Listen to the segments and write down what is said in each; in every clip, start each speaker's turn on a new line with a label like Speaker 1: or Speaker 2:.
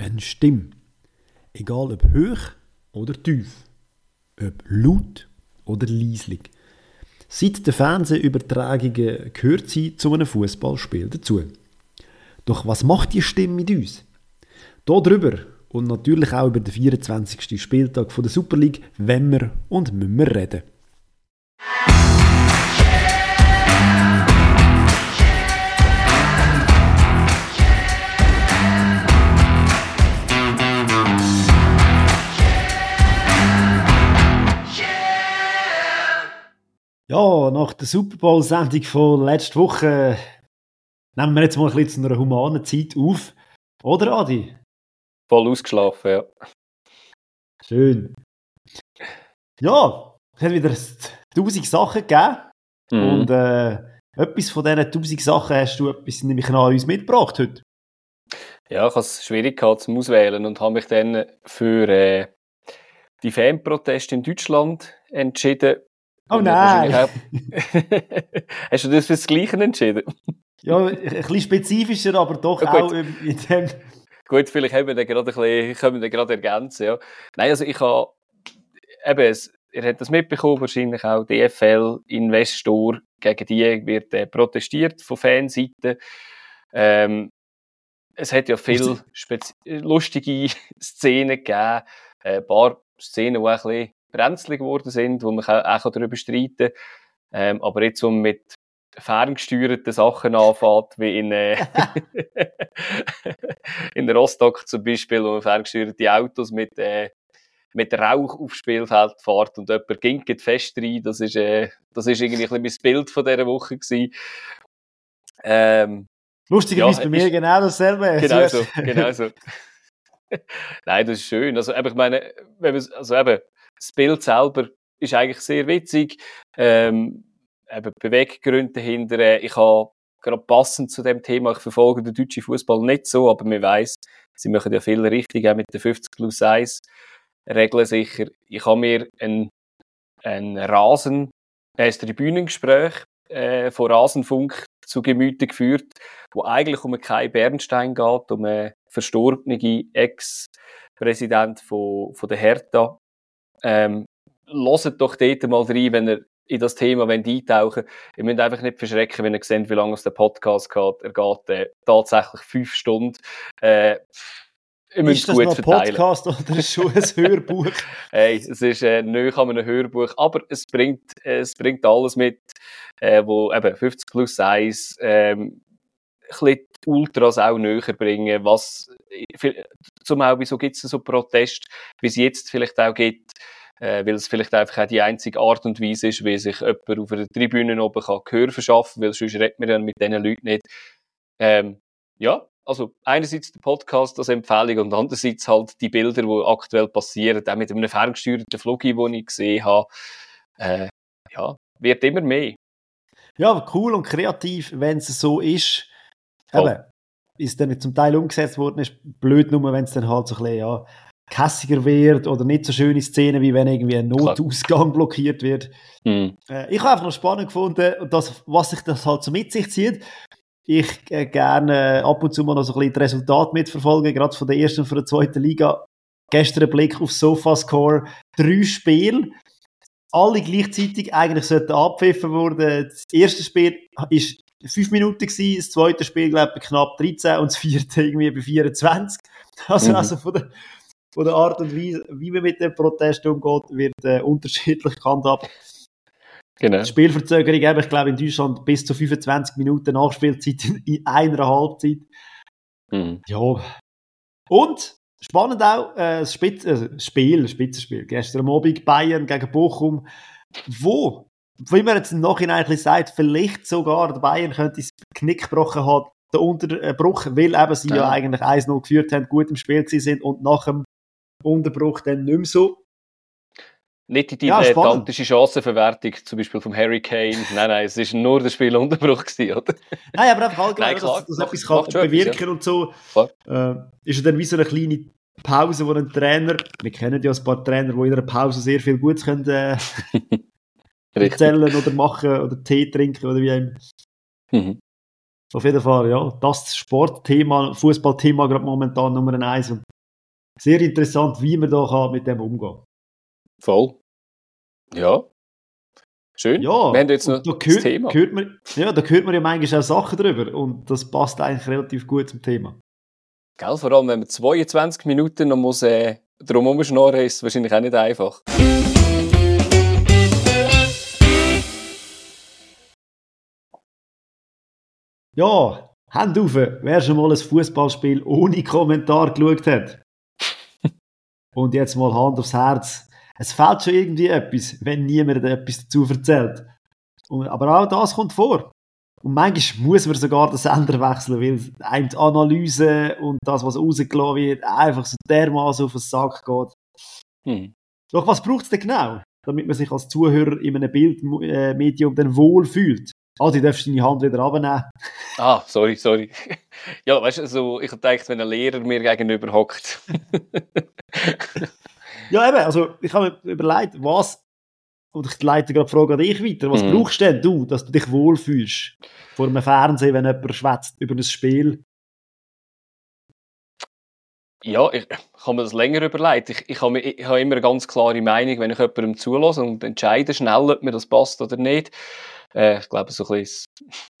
Speaker 1: Eine Stimme. Egal ob hoch oder tief. Ob laut oder leislich. Seit den Fernsehübertragungen gehört sie zu einem Fußballspiel dazu. Doch was macht die Stimme mit uns? Darüber und natürlich auch über den 24. Spieltag der Super League wenn wir und müssen wir reden. Ja, nach der Super Bowl-Sendung von letzter Woche nehmen wir jetzt mal ein bisschen zu einer humanen Zeit auf. Oder, Adi?
Speaker 2: Voll ausgeschlafen, ja.
Speaker 1: Schön. Ja, es hat wieder tausend Sachen gegeben. Mhm. Und äh, etwas von diesen tausend Sachen hast du etwas nämlich an uns mitgebracht heute.
Speaker 2: Ja, ich hatte es schwierig gehabt zum Auswählen und habe mich dann für äh, die Fanproteste in Deutschland entschieden,
Speaker 1: Oh nein!
Speaker 2: Hast du das für das Gleiche entschieden?
Speaker 1: ja, ein bisschen spezifischer, aber doch ja, auch in, in dem.
Speaker 2: Gut, vielleicht haben wir dann gerade ein bisschen, können wir gerade ergänzen. Ja. Nein, also ich habe eben, es, ihr habt das mitbekommen, wahrscheinlich auch DFL-Investor, gegen die wird äh, protestiert von Fanseite. Ähm, es hat ja viele lustige Szenen gegeben, äh, ein paar Szenen, die ein bisschen brenzlig geworden sind, wo man auch, auch darüber streiten ähm, Aber jetzt, wo man mit ferngesteuerten Sachen anfängt, wie in, äh, in Rostock zum Beispiel, wo man ferngesteuerte Autos mit, äh, mit Rauch aufs Spielfeld fährt und jemand ginket fest rein, das ist, äh, das ist irgendwie ein bisschen mein Bild von dieser Woche gewesen.
Speaker 1: Ähm, Lustigerweise ja, bei mir ist, genau dasselbe.
Speaker 2: Genau so, genau so. Nein, das ist schön. Also, ich meine, wenn man, also eben, das Bild selber ist eigentlich sehr witzig. Ähm, eben Beweggründe dahinter. Äh, ich habe gerade passend zu dem Thema, ich verfolge den deutschen Fußball nicht so, aber man weiß, sie machen ja viel richtig, auch mit den 50 plus 1 Regeln sicher. Ich habe mir ein, ein Rasen, ein Tribünengespräch äh, von Rasenfunk zu Gemüte geführt, wo eigentlich um Kai Bernstein geht, um einen verstorbenen Ex-Präsident von, von der Hertha, ähm, hört doch dort mal rein, wenn ihr in das Thema eintauchen wollt. Ihr müsst einfach nicht verschrecken, wenn ihr seht, wie lange es der Podcast geht. Er geht äh, tatsächlich fünf Stunden. Äh,
Speaker 1: ihr müsst ist das gut noch ein verteilen. Podcast oder schon ein Hörbuch?
Speaker 2: hey, es ist äh, nicht an einem Hörbuch, aber es bringt, äh, es bringt alles mit, äh, wo eben 50 plus 1, ähm, ein die Ultras auch näher bringen, was, zum wieso gibt es so Proteste, wie es jetzt vielleicht auch gibt, äh, weil es vielleicht einfach auch die einzige Art und Weise ist, wie sich jemand auf der Tribüne oben kann Gehör verschaffen, weil sonst redet man dann mit diesen Leuten nicht. Ähm, ja, also einerseits der Podcast als Empfehlung und andererseits halt die Bilder, die aktuell passieren, auch mit einem ferngesteuerten Flug, den ich gesehen habe. Äh, ja, wird immer mehr.
Speaker 1: Ja, cool und kreativ, wenn es so ist. Eben, ist dann zum Teil umgesetzt worden, ist blöd nur, wenn es dann halt so ein bisschen, ja, kässiger wird oder nicht so schöne Szenen, wie wenn irgendwie ein Notausgang blockiert wird. Mhm. Äh, ich habe einfach noch spannend gefunden, dass, was sich das halt so mit sich zieht. Ich äh, gerne ab und zu mal noch so ein bisschen das Resultat mitverfolgen, gerade von der ersten und von der zweiten Liga. Gestern ein Blick auf Sofascore, drei Spiele, alle gleichzeitig eigentlich sollten abpfiffen worden. Das erste Spiel ist fünf Minuten gewesen, das zweite Spiel, glaube ich, knapp 13 und das vierte irgendwie bei 24. Also, mhm. also von, der, von der Art und Weise, wie man mit dem Protest umgeht, wird äh, unterschiedlich gehandhabt. Genau. Die Spielverzögerung eben, ich glaube, in Deutschland bis zu 25 Minuten Nachspielzeit in einer Halbzeit. Mhm. Ja. Und spannend auch, äh, das Spitz, äh, Spiel, Spitzenspiel, gestern Abend Bayern gegen Bochum, wo wie man jetzt im Nachhinein ein sagt, vielleicht sogar der Bayern könnte das Knick gebrochen haben, der Unterbruch, weil eben sie ja, ja eigentlich 1-0 geführt haben, gut im Spiel sind und nach dem Unterbruch dann nicht mehr so.
Speaker 2: Nicht die ja, dilettantische Chancenverwertung, zum Beispiel vom Harry Kane. nein, nein, es war nur der Spielunterbruch, gewesen, oder?
Speaker 1: Nein, aber einfach allgemein, nein, klar, dass, dass etwas kann bewirken etwas, ja. und so. Äh, ist ja dann wie so eine kleine Pause, wo ein Trainer, wir kennen ja ein paar Trainer, die in einer Pause sehr viel Gutes können, äh, erzählen oder machen oder Tee trinken oder wie immer. Mhm. Auf jeden Fall, ja, das Sportthema, Fußballthema gerade momentan Nummer eins. Und sehr interessant, wie man da mit dem umgehen kann.
Speaker 2: Voll. Ja. Schön.
Speaker 1: Ja,
Speaker 2: wir haben jetzt noch
Speaker 1: da hört,
Speaker 2: das Thema.
Speaker 1: Hört man, ja, da hört man ja manchmal auch Sachen drüber und das passt eigentlich relativ gut zum Thema.
Speaker 2: Gell, vor allem, wenn man 22 Minuten noch muss, äh, drum herumschnorren, ist es wahrscheinlich auch nicht einfach.
Speaker 1: Ja, Hand auf, wer schon mal ein Fußballspiel ohne Kommentar geschaut hat. Und jetzt mal Hand aufs Herz. Es fehlt schon irgendwie etwas, wenn niemand etwas dazu erzählt. Und, aber auch das kommt vor. Und manchmal muss man sogar den Sender wechseln, weil einem die Analyse und das, was rausgelassen wird, einfach so dermaßen auf den Sack geht.
Speaker 2: Hm.
Speaker 1: Doch was braucht es denn genau, damit man sich als Zuhörer in einem Bildmedium dann wohl fühlt? Ah, du darfst deine Hand wieder abnehmen.
Speaker 2: Ah, sorry, sorry. Ja, weißt du, also, ich denke, wenn ein Lehrer mir gegenüber hockt.
Speaker 1: ja, eben, also ich habe mir überlegt, was, und ich leite gerade die Frage an dich weiter, was mhm. brauchst denn du, dass du dich wohlfühlst vor einem Fernsehen, wenn jemand schwätzt über ein Spiel?
Speaker 2: Ja, ich kann mir das länger überlegen. Ich, ich, habe, ich habe immer eine ganz klare Meinung, wenn ich jemandem zulasse und entscheide schnell, ob mir das passt oder nicht. Äh, ich glaube, so ein bisschen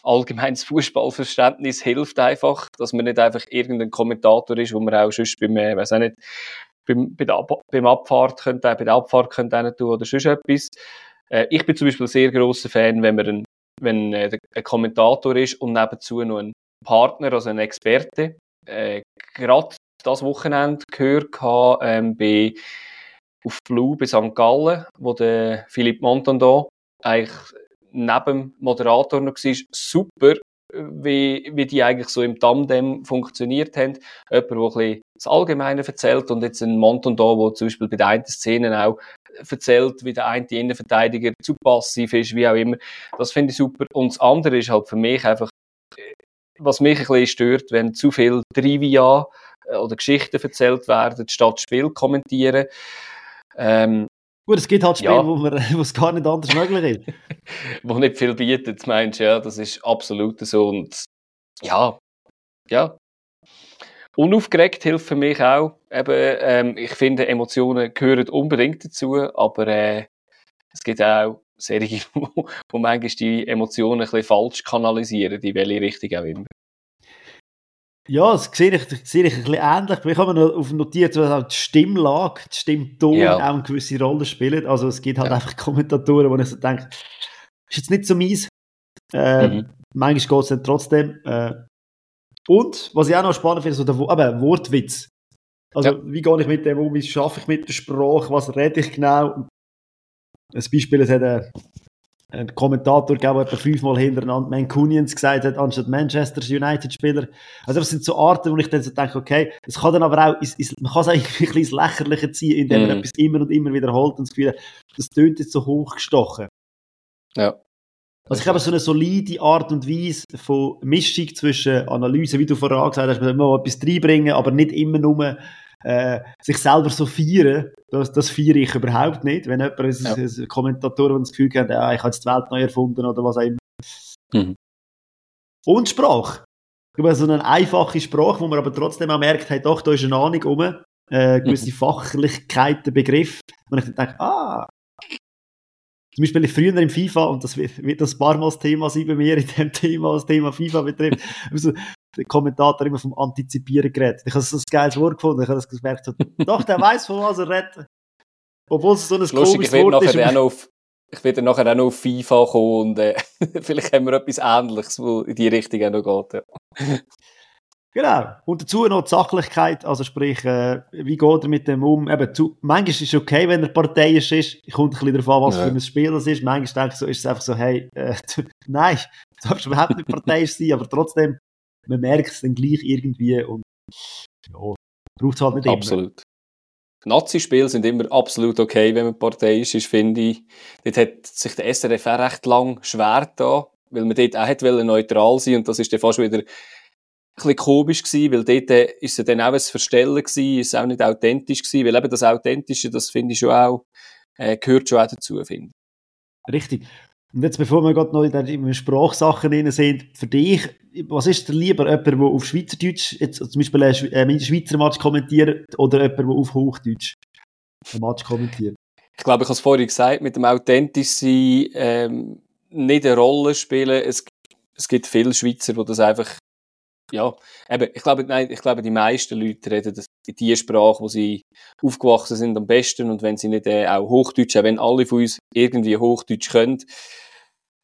Speaker 2: allgemeines Fußballverständnis hilft einfach, dass man nicht einfach irgendein Kommentator ist, wo man auch sonst beim, äh, weiß auch nicht, beim, bei der beim Abfahrt könnte, bei der Abfahrt könnte tun oder sonst etwas. Äh, ich bin zum Beispiel ein sehr grosser Fan, wenn man ein, wenn äh, ein Kommentator ist und nebenzu noch ein Partner, also ein Experte. Äh, Gerade das Wochenende gehört ähm, bei auf Blue bei St. Gallen, wo der Philipp Montando eigentlich neben dem Moderator noch war, super, wie, wie die eigentlich so im Tandem funktioniert haben. Jemand, der das Allgemeine erzählt und jetzt ein Monton da, der zum Beispiel bei den einen Szenen auch erzählt, wie der eine Innenverteidiger zu passiv ist, wie auch immer. Das finde ich super. Und das andere ist halt für mich einfach, was mich ein bisschen stört, wenn zu viel Trivia äh, oder Geschichten erzählt werden, statt Spiel kommentieren. Ähm,
Speaker 1: Gut, es gibt halt Spiele, ja. wo, man, wo es gar nicht anders möglich ist.
Speaker 2: wo nicht viel bietet, meinst du, ja, das ist absolut so. Und ja, ja. Unaufgeregt hilft für mich auch. Eben, ähm, ich finde, Emotionen gehören unbedingt dazu, aber äh, es gibt auch Serien, wo, wo manchmal die Emotionen ein bisschen falsch kanalisieren, in welche Richtung auch immer.
Speaker 1: Ja, das sehe ich, das sehe ich ein bisschen ähnlich. Ich habe mir noch auf notiert, dass die Stimmlage, die Stimmton ja. auch eine gewisse Rolle spielt. Also es gibt halt ja. einfach Kommentatoren, wo ich so denke, ist jetzt nicht so mies. Äh, mhm. Manchmal geht es dann trotzdem. Äh, und, was ich auch noch spannend finde, so der eben, Wortwitz. Also, ja. wie gehe ich mit dem um? Wie schaffe ich mit der Sprache? Was rede ich genau? Ein Beispiel, es hat eine, ein Kommentator gegeben, der etwa fünfmal hintereinander Mancunians gesagt hat, anstatt Manchester United-Spieler. Also das sind so Arten, wo ich dann so denke, okay, es kann dann aber auch, ist, ist, man kann es eigentlich ein bisschen Lächerliche ziehen, indem man mm. etwas immer und immer wiederholt und das Gefühl das tönt jetzt so hochgestochen.
Speaker 2: Ja.
Speaker 1: Also ich habe so eine solide Art und Weise von Mischung zwischen Analyse, wie du vorher gesagt hast, man muss etwas reinbringen, aber nicht immer nur äh, sich selber so feiern, das, das feiere ich überhaupt nicht. Wenn jemand, ja. ein, ein Kommentator, das Gefühl hat, ja, ich habe jetzt die Welt neu erfunden oder was auch immer. Mhm. Und Sprache. Ich so eine einfache Sprache, wo man aber trotzdem auch merkt, hey, doch, da ist eine Ahnung um, äh, gewisse mhm. Fachlichkeiten, Begriff. Und ich dann denke, ah, zum Beispiel früher im FIFA, und das wird, wird das paar Mal das Thema sein bei mir in dem Thema, was das Thema FIFA betrifft, also, der Kommentator immer vom Antizipieren geredet. Ich habe so ein geiles Wort gefunden, ich habe das gemerkt, so, doch, der weiß, von was er redet. Obwohl es so ein
Speaker 2: Lustig, komisches Wort ist. Auf, ich werde nachher auch noch auf FIFA kommen und äh, vielleicht haben wir etwas Ähnliches, wo in die Richtung auch noch geht. Ja.
Speaker 1: Genau. Und dazu noch die Sachlichkeit, also sprich, äh, wie geht er mit dem um? Eben, zu, manchmal ist es okay, wenn er parteiisch ist. Ich kommt ein bisschen darauf an, was ja. für ein Spiel es ist. Manchmal denke ich so, ist es einfach so, hey, äh, nein, du darfst überhaupt nicht parteiisch sein, aber trotzdem, man merkt es dann gleich irgendwie und ja, braucht es halt nicht
Speaker 2: Absolut. immer. Nazi-Spiele sind immer absolut okay, wenn man parteiisch ist, finde ich. Dort hat sich der SRF recht lang schwer da, weil man dort auch hat neutral sein und das ist dann fast wieder bisschen komisch gewesen, weil dort äh, ist es dann auch ein Verstellen gewesen, ist auch nicht authentisch gewesen, weil eben das Authentische, das finde ich schon auch, äh, gehört schon auch dazu, finde
Speaker 1: Richtig. Und jetzt, bevor wir gerade noch in den Sprachsachen drin sind, für dich, was ist dir lieber? Jemand, der auf Schweizerdeutsch, jetzt zum Beispiel einen Schweizer Match kommentiert, oder jemand, der auf Hochdeutsch einen Match kommentiert?
Speaker 2: Ich glaube, ich habe es vorhin gesagt, mit dem authentisch sein, ähm, nicht eine Rolle spielen. Es, es gibt viele Schweizer, die das einfach, ja, eben, ich glaube, nein, ich glaube, die meisten Leute reden das, die Sprache, wo sie aufgewachsen sind, am besten. Und wenn sie nicht äh, auch Hochdeutsch, auch wenn alle von uns irgendwie Hochdeutsch können,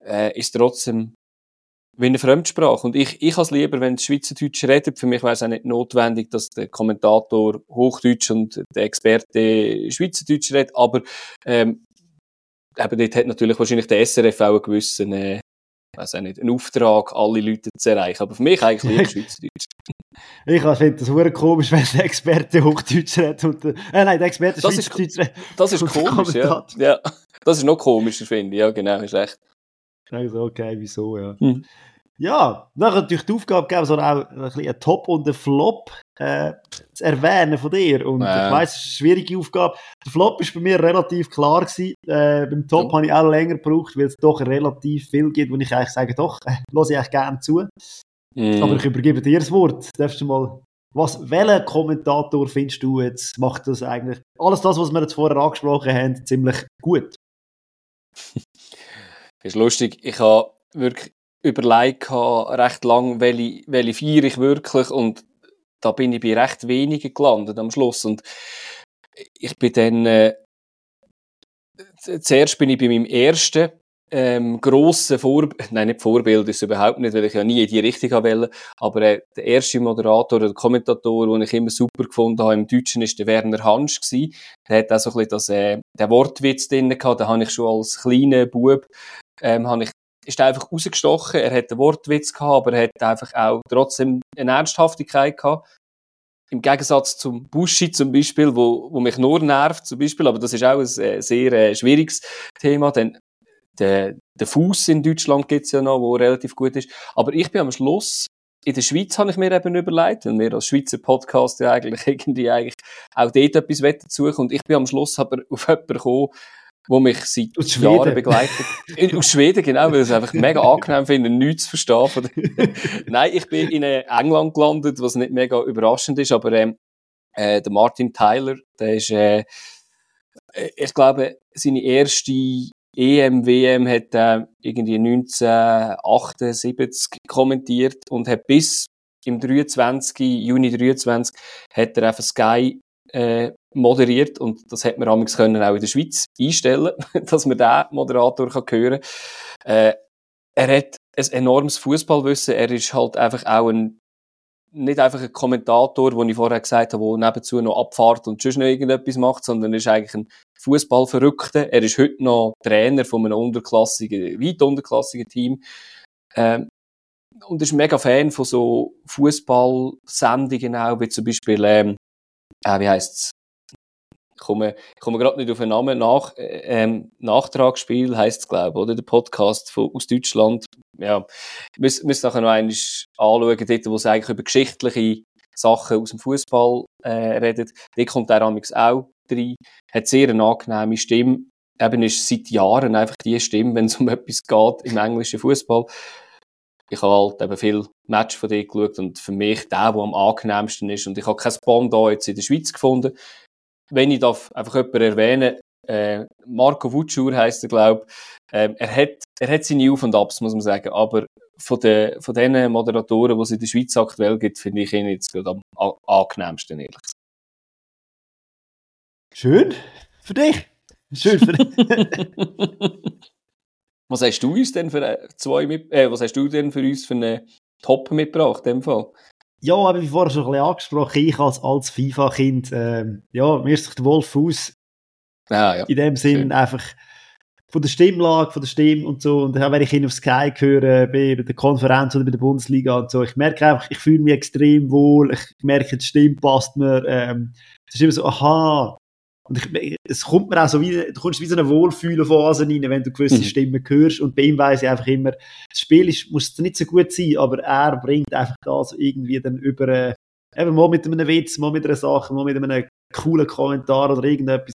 Speaker 2: äh, ist trotzdem wie eine Fremdsprache. Und ich, ich habe es lieber, wenn Schweizerdeutsch redet. Für mich wäre es auch nicht notwendig, dass der Kommentator Hochdeutsch und der Experte Schweizerdeutsch redet. Aber ähm, eben dort hat natürlich wahrscheinlich der SRF auch einen gewissen, äh, weiß auch nicht, einen Auftrag, alle Leute zu erreichen. Aber für mich eigentlich lieber Schweizerdeutsch.
Speaker 1: ich finde das hure komisch, wenn der Experte Hochdeutsch redet. Und, äh, nein, der Experte
Speaker 2: Schweizerdeutsch redet. Das ist komisch, ja. ja. Das ist noch komischer, finde ich. Ja, genau, ist recht.
Speaker 1: Also, okay, wieso, ja. Hm. Ja, dann natürlich die Aufgabe gegeben, so auch ein bisschen einen Top und einen Flop äh, zu erwähnen von dir. Und ja. ich weiss, es ist eine schwierige Aufgabe. Der Flop ist bei mir relativ klar gewesen. Äh, beim Top ja. habe ich auch länger gebraucht, weil es doch relativ viel gibt, wo ich eigentlich sage, doch, äh, höre ich eigentlich gerne zu. Mm. Aber ich übergebe dir das Wort. Darfst du mal, was, welchen Kommentator findest du jetzt, macht das eigentlich, alles das, was wir jetzt vorher angesprochen haben, ziemlich gut?
Speaker 2: ist lustig. Ich habe wirklich überlegt, recht lang, welche, welche feiere ich wirklich und da bin ich bei recht wenigen gelandet am Schluss und ich bin dann äh, zuerst bin ich bei meinem ersten ähm, grossen Vorbild, nein, nicht Vorbild ist überhaupt nicht, weil ich ja nie in die Richtung wollte, aber äh, der erste Moderator oder Kommentator, den ich immer super gefunden habe im Deutschen, ist der Werner Hansch gewesen. Der hat auch so ein bisschen das, äh, den Wortwitz drin gehabt, den habe ich schon als kleiner Bub ähm, habe ich, ist einfach rausgestochen. Er hat einen Wortwitz gehabt, aber er hat einfach auch trotzdem eine Ernsthaftigkeit gehabt. Im Gegensatz zum Buschi zum Beispiel, wo, wo mich nur nervt zum Beispiel, aber das ist auch ein äh, sehr äh, schwieriges Thema, denn der, der Fuß in Deutschland gibt's ja noch, wo relativ gut ist. Aber ich bin am Schluss in der Schweiz habe ich mir eben überlegt, weil wir als Schweizer Podcast ja eigentlich irgendwie eigentlich auch dort etwas suchen und ich bin am Schluss aber auf jemanden gekommen, wo mich seit Jahren begleitet. Aus Schweden, genau, weil ich es einfach mega angenehm finde, nichts zu verstehen. Nein, ich bin in England gelandet, was nicht mega überraschend ist, aber ähm, äh, der Martin Tyler, der ist, äh, äh ich glaube, seine erste EM, WM hat er äh, irgendwie 1978 kommentiert und hat bis im 23, Juni 23, hat er einfach Sky äh, moderiert und das hat man amigs können auch in der Schweiz einstellen, dass man den Moderator kann hören. Äh, er hat ein enormes Fußballwissen. Er ist halt einfach auch ein nicht einfach ein Kommentator, wo ich vorher gesagt habe, der nebenzu noch abfahrt und sonst noch irgendetwas macht, sondern er ist eigentlich ein Fußballverrückter. Er ist heute noch Trainer von einem unterklassigen, weit unterklassigen Team. Ähm, und ist mega Fan von so Fußballsendungen auch, wie zum Beispiel ähm, äh, wie heisst's? Ich komme, komme gerade nicht auf den Namen. Nach, äh, ähm, Nachtragsspiel heisst es, glaube ich, oder? Der Podcast von, aus Deutschland. Ja, muss, muss nachher noch einmal anschauen, dort, wo es eigentlich über geschichtliche Sachen aus dem Fußball äh, redet. Dort kommt der Amix auch rein. Hat sehr eine angenehme Stimme. Eben ist seit Jahren einfach die Stimme, wenn es um etwas geht im englischen Fußball ich habe halt eben viel Match von dir geschaut und für mich der, der am angenehmsten ist. Und ich habe kein Spawn da jetzt in der Schweiz gefunden. Wenn ich darf einfach jemanden erwähnen, äh, Marco Wutschur heisst er, glaube ähm, er hat, er hat seine Auf- und Abs, muss man sagen, aber von den, von den Moderatoren, die es in der Schweiz aktuell gibt, finde ich ihn jetzt gerade am angenehmsten, ehrlich gesagt.
Speaker 1: Schön. Für dich. Schön für dich.
Speaker 2: Was hast du uns denn für äh, zwei mit, äh, was hast du denn für uns für einen Top mitgebracht, in dem Fall?
Speaker 1: Ja, aber wie vorher schon ein bisschen angesprochen, ich als, als FIFA-Kind, ähm, ja, mir ist sich der Wolf aus. Ah, ja. In dem Sinn Schön. einfach von der Stimmlage, von der Stimme und so. Und auch wenn ich ihn auf Sky höre, bei, bei der Konferenz oder bei der Bundesliga und so, ich merke einfach, ich fühle mich extrem wohl. Ich merke, die Stimme passt mir. Ähm, es ist immer so, aha, und ich, es kommt mir auch so wie, du kommst wie so eine Wohlfühlphase rein, wenn du gewisse mhm. Stimmen hörst. Und bei ihm weiss ich einfach immer, das Spiel ist, muss nicht so gut sein, aber er bringt einfach das irgendwie dann über, äh, eben mal mit einem Witz, mal mit einer Sache, mal mit einem coolen Kommentar oder irgendetwas.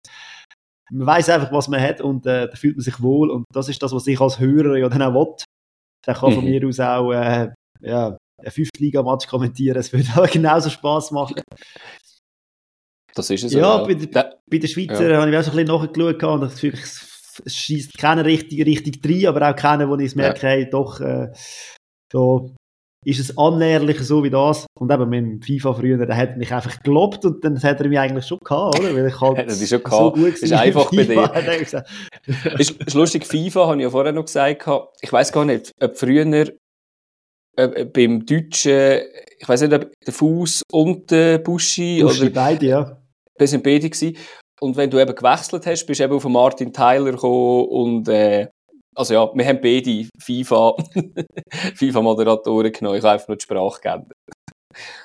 Speaker 1: man weiß einfach, was man hat und äh, da fühlt man sich wohl und das ist das, was ich als Hörer ja dann auch will. Der kann von mhm. mir aus auch äh, ja, ein Fünftliga-Match kommentieren, es würde auch genauso Spaß machen.
Speaker 2: Das ist es.
Speaker 1: Ja, bei, der, bei den Schweizer ja. habe ich auch so ein bisschen nachgeschaut und das Gefühl, es schießt keiner richtig, richtig rein, aber auch keiner, wo ich merke, ja. hey, doch, äh, da ist es annäherlich so wie das. Und eben mit dem FIFA früher, der hat mich einfach gelobt und dann hat er mich eigentlich schon gehabt, oder? Weil ich halt
Speaker 2: das ist schon so gut ist einfach bei dir. ist, ist lustig, FIFA habe ich ja vorher noch gesagt, ich weiß gar nicht, ob früher äh, beim Deutschen, ich weiß nicht, ob der Fuß und der Buschi,
Speaker 1: Buschi oder beide, ja.
Speaker 2: Das sind beide gewesen. Und wenn du eben gewechselt hast, bist du eben auf Martin Tyler gekommen und äh, also ja, wir haben beide FIFA, FIFA-Moderatoren genommen. Ich habe einfach nur die Sprache geändert.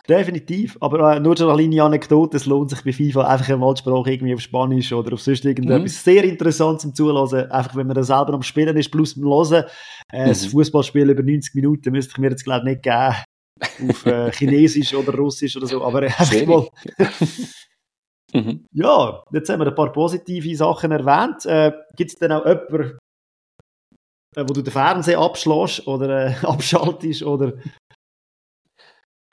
Speaker 1: Definitiv, aber äh, nur schon eine kleine Anekdote, es lohnt sich bei FIFA einfach einmal die Sprache irgendwie auf Spanisch oder auf sonst irgendetwas mhm. sehr interessant zum Zuhören, einfach wenn man da selber am Spielen ist, plus beim Hören. Äh, mhm. Das Fußballspiel über 90 Minuten müsste ich mir jetzt glaube ich nicht geben, auf äh, Chinesisch oder Russisch oder so, aber äh, einfach mal... mhm. Ja, jetzt haben wir ein paar positive Sachen erwähnt. Äh, Gibt es denn auch jemanden, äh, wo du den Fernseher abschlägst oder äh, abschaltest oder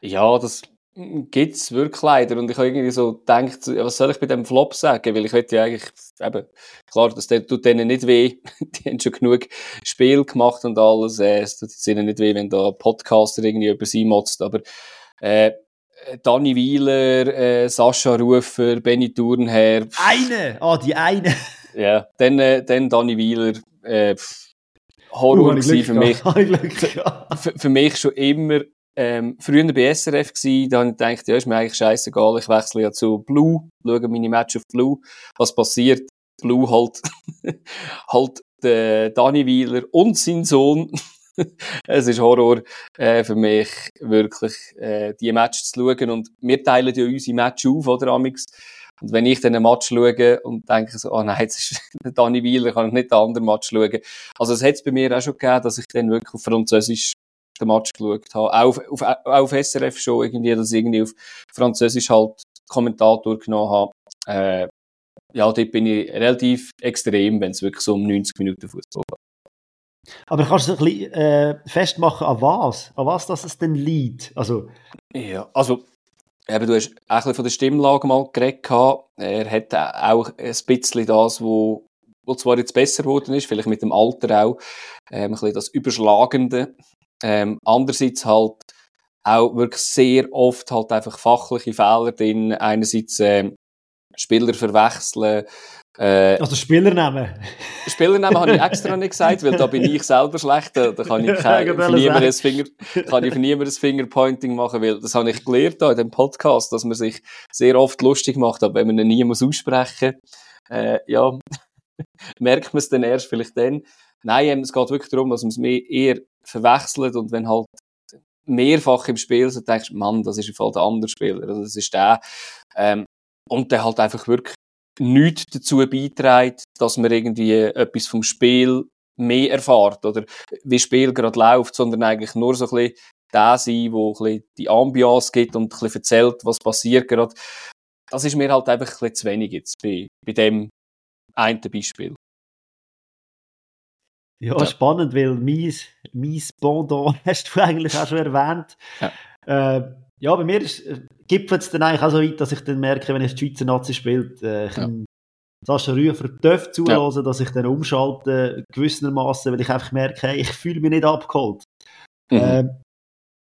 Speaker 2: ja, das gibt es wirklich leider. Und ich habe irgendwie so gedacht, was soll ich bei dem Flop sagen? Weil ich hätte ja eigentlich, eben, klar, das tut denen nicht weh. Die haben schon genug Spiel gemacht und alles. Äh, es tut ihnen nicht weh, wenn da ein Podcaster irgendwie über sie motzt. Aber, äh, Danny Wieler, äh, Sascha Rufer, Benny Thurnherr.
Speaker 1: Eine! Ah, oh, die eine!
Speaker 2: ja, dann, äh, dann Danny Wieler, äh, Horror uh, für mich. für, für mich schon immer ähm, früher bei SRF gsi, da habe ich gedacht, ja, ist mir eigentlich scheißegal, ich wechsle ja zu Blue, schaue meine Match auf Blue. Was passiert? Blue halt, halt der Dani Wieler und sein Sohn. es ist Horror äh, für mich, wirklich äh, die Match zu schauen. Und wir teilen ja unsere Match auf, oder, Amix? Und wenn ich dann einen Match schaue und denke so, oh nein, jetzt ist Dani Wieler, kann ich nicht den anderen Match schauen. Also es hat es bei mir auch schon gegeben, dass ich dann wirklich auf Französisch den Match geschaut habe. Auch auf, auf, auf SRF schon irgendwie, dass ich irgendwie auf Französisch halt Kommentator genommen habe. Äh, ja, dort bin ich relativ extrem, wenn es wirklich so um 90 Minuten Fußball geht.
Speaker 1: Aber kannst du ein bisschen äh, festmachen, an was? An was das es denn liegt? Also,
Speaker 2: ja, also eben, du hast ein bisschen von der Stimmlage mal geredet. Er hat auch ein bisschen das, wo, wo zwar jetzt besser geworden ist, vielleicht mit dem Alter auch, ähm, ein bisschen das Überschlagende ähm, andererseits halt auch wirklich sehr oft halt einfach fachliche Fehler drin. Einerseits äh, Spieler verwechseln.
Speaker 1: Äh, also Spielernamen?
Speaker 2: Spielernamen habe ich extra nicht gesagt, weil da bin ich selber schlecht. Da, kann ich kein, für niemanden ein Finger, kann ich für niemanden ein Fingerpointing machen, weil das habe ich gelernt da in dem Podcast, dass man sich sehr oft lustig macht, aber wenn man ihn nie muss aussprechen, äh, ja, merkt man es dann erst vielleicht dann. Nein, es geht wirklich darum, dass man es mehr eher verwechselt und wenn halt mehrfach im Spiel so denkst, Mann, das ist im Fall der andere Spieler, also das ist der. Ähm, und der halt einfach wirklich nichts dazu beiträgt, dass man irgendwie etwas vom Spiel mehr erfahrt oder wie das Spiel gerade läuft, sondern eigentlich nur so ein bisschen der sein, wo ein bisschen die Ambiance gibt und ein bisschen erzählt, was passiert gerade. Das ist mir halt einfach ein bisschen zu wenig jetzt bei, bei dem einen Beispiel.
Speaker 1: Ja, ja, spannend, weil mein, mein Pendant hast du eigentlich auch schon erwähnt. Ja, äh, ja bei mir äh, gipfelt es dann eigentlich auch so weit, dass ich dann merke, wenn ich die Schweizer Nazi spielt, äh, ich ja. Sascha Rüfer darf zulassen, ja. dass ich dann umschalte, gewissermaßen, weil ich einfach merke, hey, ich fühle mich nicht abgeholt. Mhm. Äh,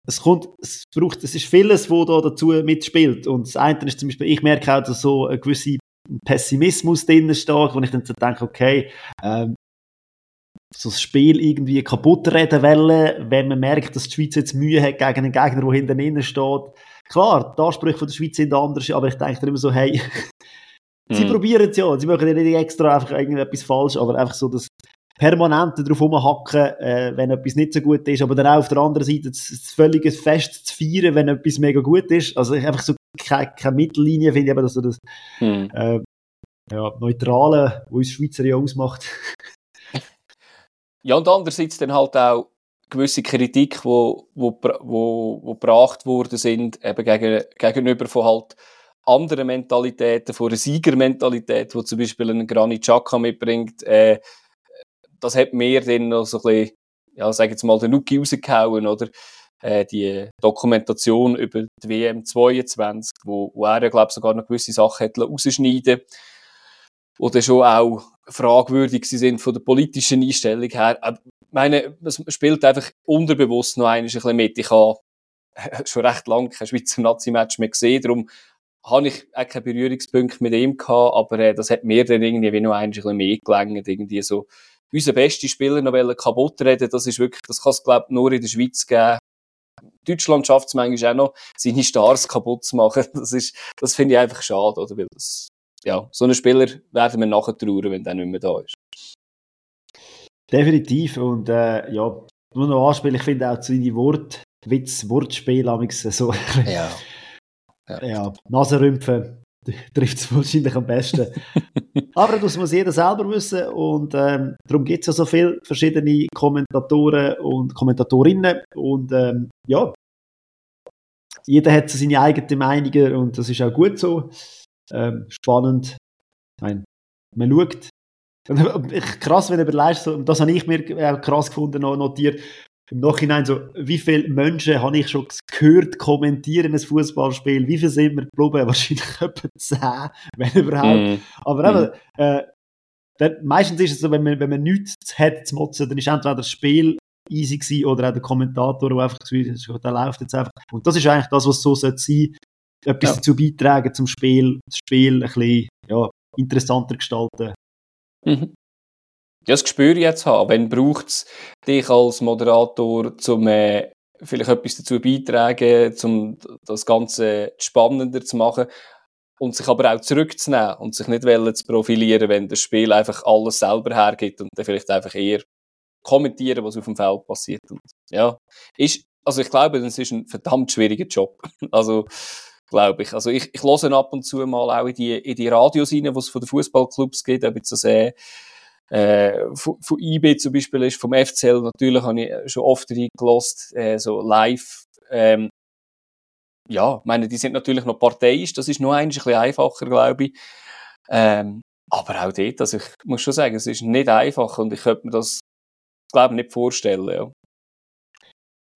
Speaker 1: es kommt, es braucht, es ist vieles, wo da dazu mitspielt. Und das eine ist zum Beispiel, ich merke auch, dass so ein gewisser Pessimismus drin steht, wo ich dann so denke, okay, ähm, so das Spiel irgendwie kaputt reden wollen, wenn man merkt, dass die Schweiz jetzt Mühe hat gegen einen Gegner, der hinten innen steht. Klar, die Ansprüche von der Schweiz sind anders, aber ich denke dann immer so, hey, sie mm. probieren es ja, sie machen ja nicht extra einfach irgendetwas falsch, aber einfach so das permanente drauf rumhacken, äh, wenn etwas nicht so gut ist, aber dann auch auf der anderen Seite das, das völlige Fest zu feiern, wenn etwas mega gut ist. Also einfach so keine, keine Mittellinie finde ich eben, dass so das mm. äh, ja, Neutrale, was uns Schweizer ja ausmacht,
Speaker 2: Ja, und andererseits dann halt auch gewisse Kritik, wo, wo, wo, wo gebracht worden sind, eben gegen, gegenüber von halt anderen Mentalitäten, von einer Siegermentalität, die zum Beispiel einen Granit Xhaka mitbringt, äh, das hat mir dann noch so ein bisschen, ja, sag jetzt mal, den Nuki rausgehauen, oder? Äh, die Dokumentation über die WM 22, wo, wo er, glaube sogar noch gewisse Sachen hat rausschneiden dann schon auch fragwürdig sind von der politischen Einstellung her. Ich meine, es spielt einfach unterbewusst noch ein bisschen mit. Ich habe schon recht lange kein Schweizer Nazi-Match mehr gesehen, darum habe ich auch keine Berührungspunkte mit ihm gehabt, aber äh, das hat mir dann irgendwie wie noch ein bisschen mehr gelangt, irgendwie so unseren besten Spieler noch kaputt reden, das ist wirklich, das kann es glaube nur in der Schweiz geben. Deutschland schafft es manchmal auch noch, seine Stars kaputt zu machen. Das ist, das finde ich einfach schade, oder? Weil das, ja, so einen Spieler werden wir nachher trauern, wenn der nicht mehr da ist.
Speaker 1: Definitiv. Und äh, ja, nur noch anspielen, ich finde auch seine Wort, Witz, Wortspiel, so.
Speaker 2: Ja.
Speaker 1: Ja, ja Nasenrümpfen trifft es wahrscheinlich am besten. Aber das muss jeder selber wissen und ähm, darum gibt es ja so viele verschiedene Kommentatoren und Kommentatorinnen und ähm, ja, jeder hat so seine eigene Meinung und das ist auch gut so. Ähm, spannend. Meine, man schaut. krass, wenn du überlegst, so, das habe ich mir auch krass gefunden, noch notiert im Nachhinein so, wie viele Menschen habe ich schon gehört kommentieren ein Fußballspiel? Wie viele sind wir geblieben? Wahrscheinlich etwa zehn, wenn überhaupt. Mm. Aber eben, mm. äh, dann, meistens ist es so, wenn man, wenn man nichts hat zu motzen, dann ist entweder das Spiel easy gewesen oder auch der Kommentator, der einfach gesagt hat, der läuft jetzt einfach. Und das ist eigentlich das, was so sein sollte Etwas ja. dazu beitragen zum Spiel, das Spiel ein bisschen ja, interessanter gestalten.
Speaker 2: Mhm das Gespür jetzt haben. Wenn braucht es dich als Moderator, um äh, vielleicht etwas dazu beitragen, um das Ganze spannender zu machen und sich aber auch zurückzunehmen und sich nicht zu profilieren, wenn das Spiel einfach alles selber hergibt und dann vielleicht einfach eher kommentieren, was auf dem Feld passiert. Und, ja, ist, also ich glaube, das ist ein verdammt schwieriger Job. also, glaube ich. Also ich, ich höre ab und zu mal auch in die, in die Radios rein, die es von den Fußballclubs gibt, ob jetzt das äh, äh, von, von IB zum Beispiel ist, vom FCL natürlich habe ich schon oft reingelost, äh, so live. Ähm, ja, meine, die sind natürlich noch parteiisch, das ist nur ein bisschen einfacher, glaube ich. Ähm, aber auch dort, also ich muss schon sagen, es ist nicht einfach und ich könnte mir das, glaube ich, nicht vorstellen. Ja.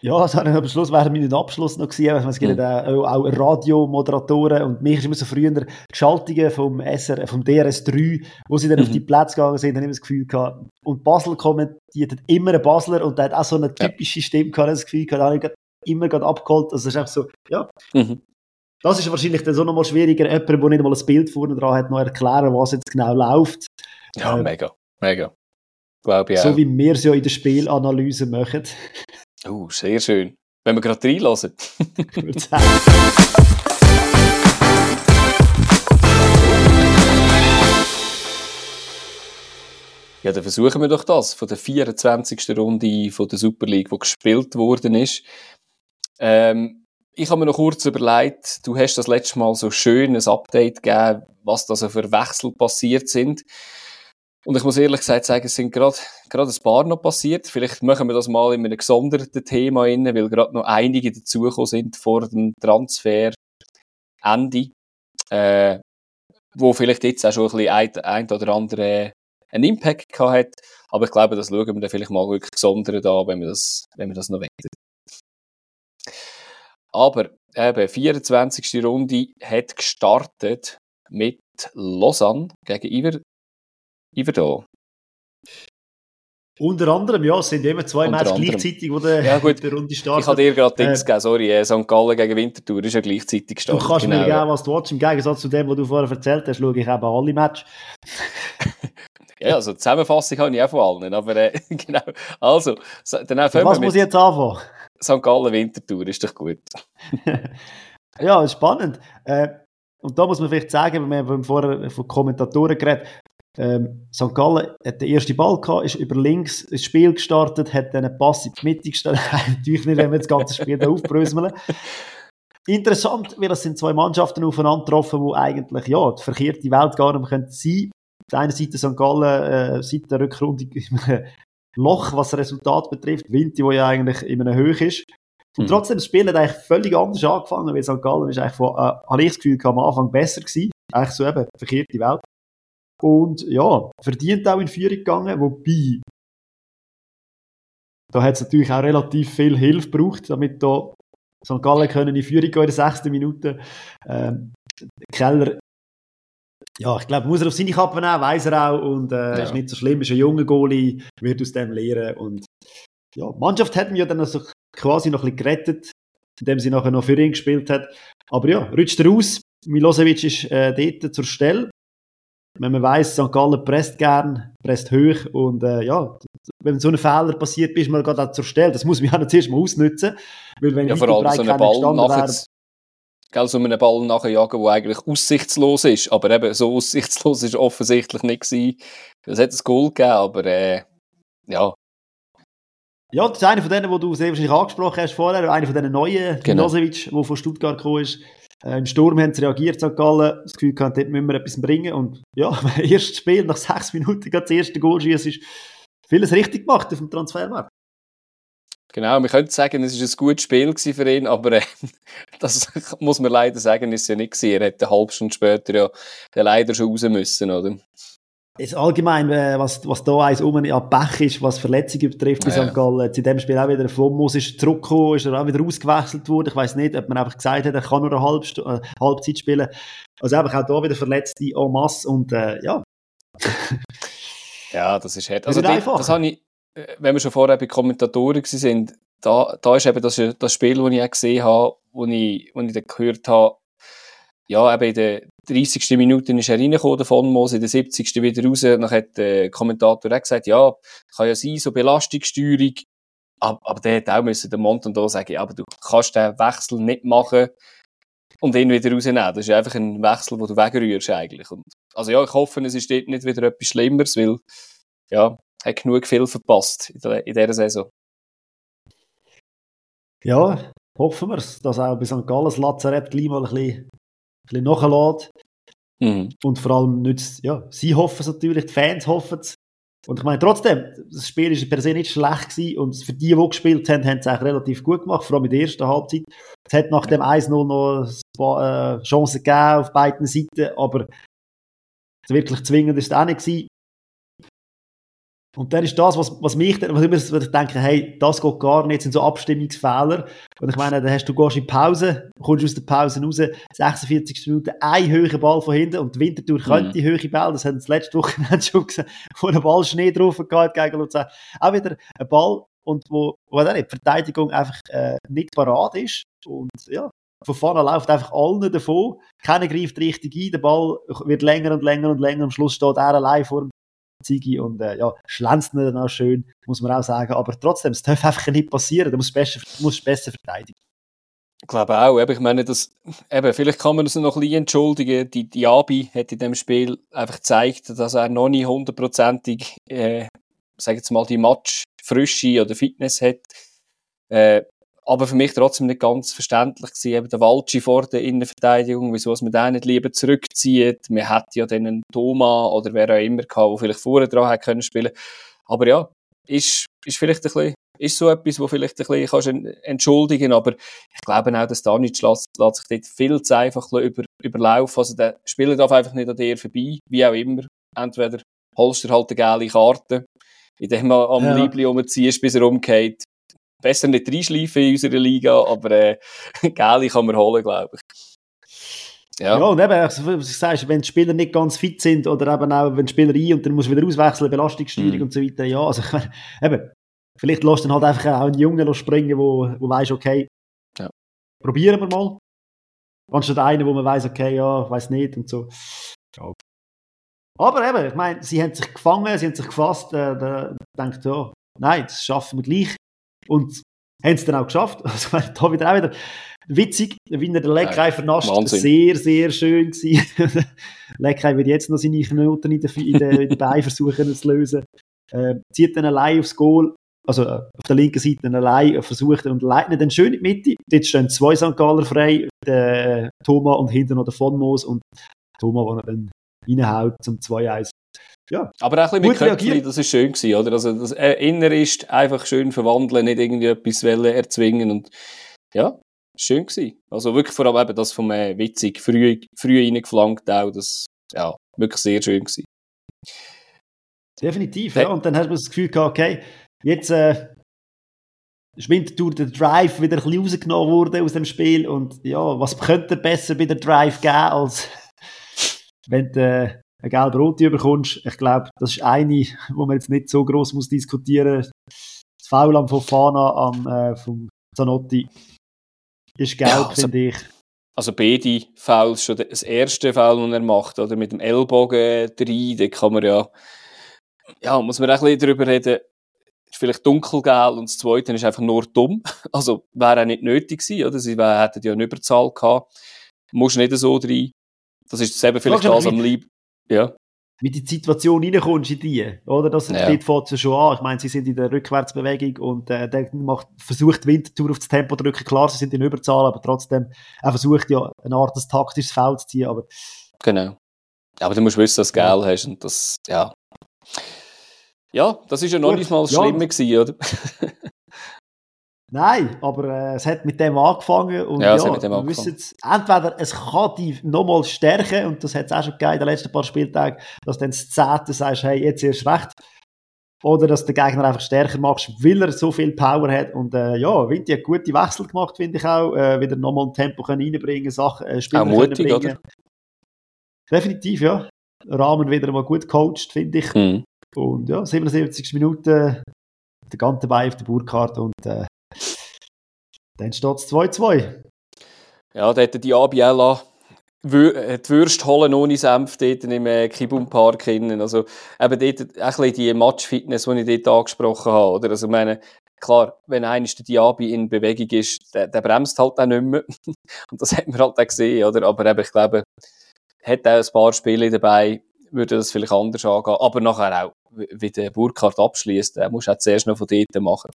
Speaker 1: Ja, das habe ich am Schluss während meinen Abschluss noch gesehen. Es gibt mhm. auch, auch Radiomoderatoren und mich ist immer so früher die Schaltungen vom, SR, vom DRS3, wo sie dann mhm. auf die Plätze gegangen sind, dann immer das Gefühl gehabt. Und Basel kommentiert hat immer ein Basler und der hat auch so eine typische ja. Stimme gehabt, das Gefühl gehabt, da habe ich immer gerade abgeholt. Also es ist einfach so, ja. Mhm. Das ist wahrscheinlich dann so nochmal schwieriger, jemand, der nicht mal ein Bild vorne dran hat, noch erklären, was jetzt genau läuft.
Speaker 2: Ja, ähm, mega, mega. Glaube
Speaker 1: ich auch. So wie wir es ja in der Spielanalyse machen.
Speaker 2: Oh, sehr schön. Wenn wir gerade reinlassen. Ja, dann versuchen wir doch das von der 24. Runde von der Super League, die gespielt worden ist. Ähm, ich habe mir noch kurz überlegt, du hast das letzte Mal so schön ein Update gegeben, was da so für Wechsel passiert sind. Und ich muss ehrlich gesagt sagen, es sind gerade, gerade ein paar noch passiert. Vielleicht machen wir das mal in einem gesonderten Thema rein, weil gerade noch einige dazugekommen sind vor dem Transfer Ende, äh, wo vielleicht jetzt auch schon ein bisschen ein, ein oder andere einen Impact gehabt hat. Aber ich glaube, das schauen wir dann vielleicht mal wirklich gesondert an, wenn wir das, wenn wir das noch weiter. Aber eben, 24. Runde hat gestartet mit Lausanne gegen Iver Iver da.
Speaker 1: Unter anderem, ja, es sind immer zwei Matches gleichzeitig, wo der,
Speaker 2: ja, gut. der Runde startet. Ich habe dir gerade Dings äh, gegeben, sorry, äh, St. Gallen gegen Winterthur ist ja gleichzeitig gestartet.
Speaker 1: Du kannst genau. mir geben, was du willst. Im Gegensatz zu dem, was du vorher erzählt hast, schaue ich eben alle Matches.
Speaker 2: ja, also Zusammenfassung habe ich auch von allen, aber äh, genau. Also,
Speaker 1: dann was muss ich jetzt anfangen?
Speaker 2: St. Gallen Winterthur ist doch gut.
Speaker 1: ja, spannend. Äh, und da muss man vielleicht sagen, wir haben vorher von Kommentatoren geredet, ähm, St. Gallen hat den ersten Ball gehabt, ist über links ins Spiel gestartet, hat dann einen Pass in die Mitte gestellt. Natürlich nicht, wenn wir das ganze Spiel aufbröseln. Interessant, weil es sind zwei Mannschaften aufeinander getroffen, die eigentlich ja, die verkehrte Welt gar nicht mehr sein Auf der einen Seite St. Gallen, äh, seit der Rückrunde in einem Loch, was das Resultat betrifft. Winti, wo ja eigentlich in einem Höch ist. Und mhm. trotzdem, das Spiel hat eigentlich völlig anders angefangen, weil St. Gallen ist eigentlich von, äh, habe ich das Gefühl, am Anfang besser gewesen. Eigentlich so eben, verkehrte Welt. Und ja, verdient auch in Führung gegangen, wobei da hat es natürlich auch relativ viel Hilfe gebraucht, damit da St. Gallen können in Führung gehen in der sechsten Minute. Ähm, Keller, ja, ich glaube, muss er auf seine Kappe nehmen, weiß er auch und äh, ja. ist nicht so schlimm, ist ein junger Goalie, wird aus dem lernen und ja, die Mannschaft hat mir ja dann also quasi noch ein bisschen gerettet, indem sie nachher noch für ihn gespielt hat. Aber ja, rutscht raus. Milosevic ist äh, dort zur Stelle. Wenn man weiss, St. Gallen presst gern, presst hoch und äh, ja, wenn so ein Fehler passiert, bist du mal gerade zur Stelle. Das muss man ja zuerst mal ausnutzen.
Speaker 2: Weil wenn ja, vor allem so einen Ball nachher, gell, so einen Ball nachjagen, der eigentlich aussichtslos ist. Aber eben, so aussichtslos ist offensichtlich nicht gewesen. Es hat ein Goal gegeben, aber äh, ja.
Speaker 1: Ja, das ist einer von denen, die du sehr wahrscheinlich angesprochen hast vorher, einer von denen neuen, genau. Milosevic, der von Stuttgart gekommen ist. Äh, Im Sturm haben sie reagiert, St. Gallen. Das Gefühl gehabt, dort müssen wir etwas bringen. Und ja, erstes Spiel, nach sechs Minuten, das erste Goal schießt, ist vieles richtig gemacht auf dem Transfermarkt.
Speaker 2: Genau, man könnte sagen, es war ein gutes Spiel für ihn, aber äh, das muss man leider sagen, ist ja nicht gewesen. Er hätte eine halbe Stunde später ja leider schon raus müssen, oder?
Speaker 1: Ist allgemein, äh, was, was da eins um an Pech ist, was Verletzungen betrifft bei ja. St. Gallen. In dem Spiel auch wieder Flommus ist zurückgekommen, ist er auch wieder ausgewechselt worden. Ich weiß nicht, ob man einfach gesagt hat, er kann nur eine Halb äh, Halbzeit spielen. Also einfach auch da wieder Verletzte en masse und äh, ja.
Speaker 2: ja, das ist hart. Also die, das habe ich, äh, wenn wir schon vorher bei Kommentatoren sind, da, da ist eben das, das Spiel, das ich auch gesehen habe, wo ich, wo ich dann gehört habe, ja, eben in der 30. Minute ist er reingekommen, der von Moos, in der 70. wieder raus. Dann hat der Kommentator auch gesagt, ja, kann ja sein, so Belastungssteuerung. Aber, aber der hat auch müssen, der Monton da sagen, ja, aber du kannst den Wechsel nicht machen und ihn wieder rausnehmen. Das ist einfach ein Wechsel, wo du wegrührst eigentlich. Und, also ja, ich hoffe, es ist dort nicht wieder etwas Schlimmeres, weil, ja, hat genug viel verpasst in, in dieser Saison.
Speaker 1: Ja, hoffen wir es, dass auch bei St. Gallen das Lazarett gleich mal ein bisschen bisschen nachlässt. Mhm. Und vor allem nützt, ja, sie hoffen es natürlich, die Fans hoffen es. Und ich meine, trotzdem, das Spiel war per se nicht schlecht gewesen und für die, die gespielt haben, haben es eigentlich relativ gut gemacht, vor allem in der ersten Halbzeit. Es hat nach dem 1-0 noch ein paar äh, Chancen gegeben auf beiden Seiten, aber wirklich zwingend ist es auch nicht gewesen. Und dann ist das, was, was mich, was immer, was ich denke, hey, das geht gar nicht, sind so Abstimmungsfehler. Und ich meine, dann hast du, gehst in Pause, kommst aus der Pause raus, 46 Minuten, ein höherer Ball von hinten und die Wintertour mhm. könnte die höhere Ball, das haben sie letzte Woche schon gesehen, wo ein Ball Schnee drauf gehabt gegen Luzern. Auch wieder ein Ball, und wo, wo nicht, die Verteidigung einfach äh, nicht parat ist. Und ja, von vorne läuft einfach allen davon. Keiner greift richtig ein, der Ball wird länger und länger und länger. Am Schluss steht er allein vor dem Ziggy und äh, ja, schlänzt dann auch schön, muss man auch sagen. Aber trotzdem, es darf einfach nicht passieren. Du musst besser, musst besser verteidigen.
Speaker 2: Ich glaube auch. Ich meine, das, eben, vielleicht kann man es noch ein bisschen entschuldigen. Die Diaby hat in dem Spiel einfach gezeigt, dass er noch nicht hundertprozentig, äh, sage jetzt mal, die Matchfrische oder Fitness hat. Äh, aber für mich trotzdem nicht ganz verständlich gewesen, eben der Walci vor der Innenverteidigung, wieso man den nicht lieber zurückzieht. Man hätte ja dann einen Thomas oder wer auch immer gehabt, der vielleicht vorher dran hätte können spielen. Aber ja, ist, ist vielleicht ein bisschen, ist so etwas, wo vielleicht ein bisschen kannst entschuldigen, aber ich glaube auch, dass Danic lässt, lässt sich dort viel zu einfach über, überlaufen. Also der Spieler darf einfach nicht an dir vorbei, wie auch immer. Entweder holst du halt eine geile Karte, indem du am ja. Liebling umziehst, bis er umgeht, besser nicht reinschleifen in unserer Liga, aber äh, Geli kann man holen, glaube ich.
Speaker 1: Ja. ja, und eben, also, was du sagst, wenn die Spieler nicht ganz fit sind oder eben auch, wenn die Spieler ein und dann muss wieder auswechseln, Belastungssteuerung mhm. und so weiter, ja, also ich meine, eben, vielleicht lässt dann halt einfach auch einen Jungen springen, wo, wo weiss, okay, ja. probieren wir mal. Anstatt einen, wo man weiß, okay, ja, weiß nicht und so. Ja. Aber eben, ich meine, sie haben sich gefangen, sie haben sich gefasst, äh, denkt, ja, nein, das schaffen wir gleich. Und haben es dann auch geschafft. Also, da wieder auch wieder witzig, wie er den Leckei vernascht. Wahnsinn. Sehr, sehr schön gewesen. Leckei wird jetzt noch seine Knoten in den, in den, in den Beinen versuchen zu lösen. Äh, zieht dann allein aufs Goal, also äh, auf der linken Seite allein, versucht und leitet dann schön in die Mitte. Dort stehen zwei St. Galler frei, der Thomas und hinten noch der von Moos und Thomas, der dann reinhaut zum 2-1. Ja.
Speaker 2: Aber auch ein bisschen mit Köpfchen, das ist schön gewesen, oder? Also das Inner ist einfach schön verwandeln, nicht irgendwie etwas erzwingen und ja, schön gewesen. Also wirklich vor allem eben das vom äh, witzig, früh, früh reingeflankt auch, das, ja, wirklich sehr schön gewesen.
Speaker 1: Definitiv, ja. Und dann hast du das Gefühl gehabt, okay, jetzt äh, ist Winterthur der Drive wieder ein bisschen rausgenommen worden aus dem Spiel und ja, was könnte besser bei der Drive geben, als wenn du äh, eine gelbe Rote bekommst. Ich glaube, das ist eine, wo man jetzt nicht so groß muss diskutieren muss. Das Foul am Fofana am äh, vom Zanotti ist gelb, ja, also, finde ich.
Speaker 2: Also beide Fouls, schon das erste Foul, das er macht, oder mit dem Ellbogen rein, da kann man ja, ja, muss man auch ein bisschen darüber reden, ist vielleicht dunkelgelb und das zweite ist einfach nur dumm. Also wäre auch nicht nötig gewesen, oder? Sie hätten ja eine Überzahl gehabt. Muss nicht so rein. Das ist eben vielleicht das am lieb. Ja.
Speaker 1: Wie die Situation reinkommst in die, oder? Das ja. dort fängt ja schon an. Ich meine, sie sind in der Rückwärtsbewegung und äh, der macht, versucht Wintertour auf das Tempo zu drücken. Klar, sie sind in Überzahl, aber trotzdem, er versucht ja eine Art des taktisches Feld zu ziehen, aber...
Speaker 2: Genau. Aber du musst wissen, dass du Geld ja. hast und das, ja... Ja, das ist ja noch Gut, nicht mal schlimmer ja. gewesen, oder?
Speaker 1: Nein, aber äh, es hat mit dem angefangen und ja, ja wir wissen jetzt, entweder es kann die nochmal stärken und das hat es auch schon gegeben in den letzten paar Spieltagen, dass du dann das Zehnte sagst, hey, jetzt erst recht. Oder dass der Gegner einfach stärker machst, weil er so viel Power hat. Und äh, ja, Vinti hat gute Wechsel gemacht, finde ich auch. Äh, wieder nochmal ein Tempo können reinbringen, Sachen, äh, Spieler
Speaker 2: auch mutig, können bringen. Oder?
Speaker 1: Definitiv, ja. Rahmen wieder mal gut coacht, finde ich. Mhm. Und ja, 77 Minuten, der ganze Bein auf der Burkhardt und äh, dann steht es 2-2.
Speaker 2: Ja, da hätte die Abiella äh, die Würste holen ohne Senf dort im äh, Kibum Park innen. Also eben dort ein bisschen die Match-Fitness, die ich dort angesprochen habe. Oder? Also meine, klar, wenn einer der Diaby in Bewegung ist, der, der, bremst halt auch nicht mehr. Und das hat man halt auch gesehen, oder? Aber eben, ich glaube, hat auch ein paar Spiele dabei, würde das vielleicht anders angehen. Aber nachher auch, wie der Burkhardt abschließt, der muss auch zuerst noch von dort machen.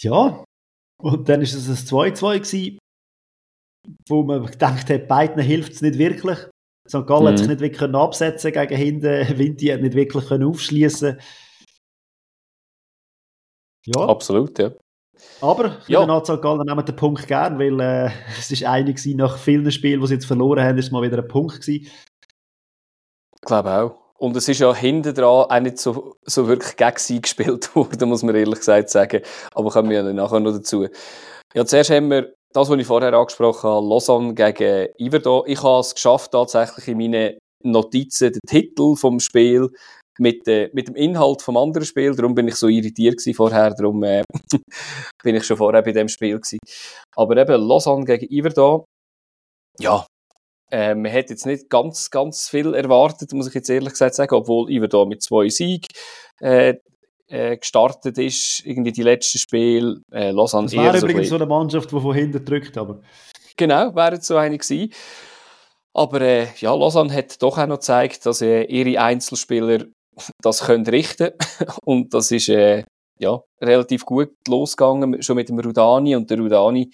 Speaker 1: Ja, und dann ist es ein 2-2 gewesen, wo man gedacht hat, beiden hilft es nicht wirklich. St. Gallen mhm. hat sich nicht wirklich absetzen gegen hinten, Vinti hat nicht wirklich aufschließen
Speaker 2: Ja. Absolut, ja.
Speaker 1: Aber für ja. den St. Gallen nehmen den Punkt gern, weil äh, es ist einig nach vielen Spielen, die sie jetzt verloren haben, ist mal wieder ein Punkt gewesen.
Speaker 2: Ich glaube auch. Und es ist ja hinten dran auch nicht so, so wirklich gegen sie gespielt worden, muss man ehrlich gesagt sagen. Aber kommen wir ja nachher noch dazu. Ja, zuerst haben wir das, was ich vorher angesprochen habe, Lausanne gegen Iverdo. Ich habe es geschafft, tatsächlich in meinen Notizen den Titel vom Spiel mit, äh, mit dem Inhalt vom anderen Spiel. Darum bin ich so irritiert vorher. Darum äh, bin ich schon vorher bei dem Spiel gewesen. Aber eben Lausanne gegen Iverdo. Ja, äh, man hat jetzt nicht ganz, ganz viel erwartet, muss ich jetzt ehrlich gesagt sagen, obwohl Iver da mit zwei Siegen äh, äh, gestartet ist, irgendwie die letzten Spiele. Äh, Lausanne
Speaker 1: das wäre übrigens so, eine Mannschaft, die von hinten drückt, aber...
Speaker 2: Genau, wäre so eine gewesen. Aber äh, ja, Lausanne hat doch auch noch gezeigt, dass äh, ihre Einzelspieler das können richten und das ist äh, ja relativ gut losgegangen, schon mit dem Rudani und der Rudani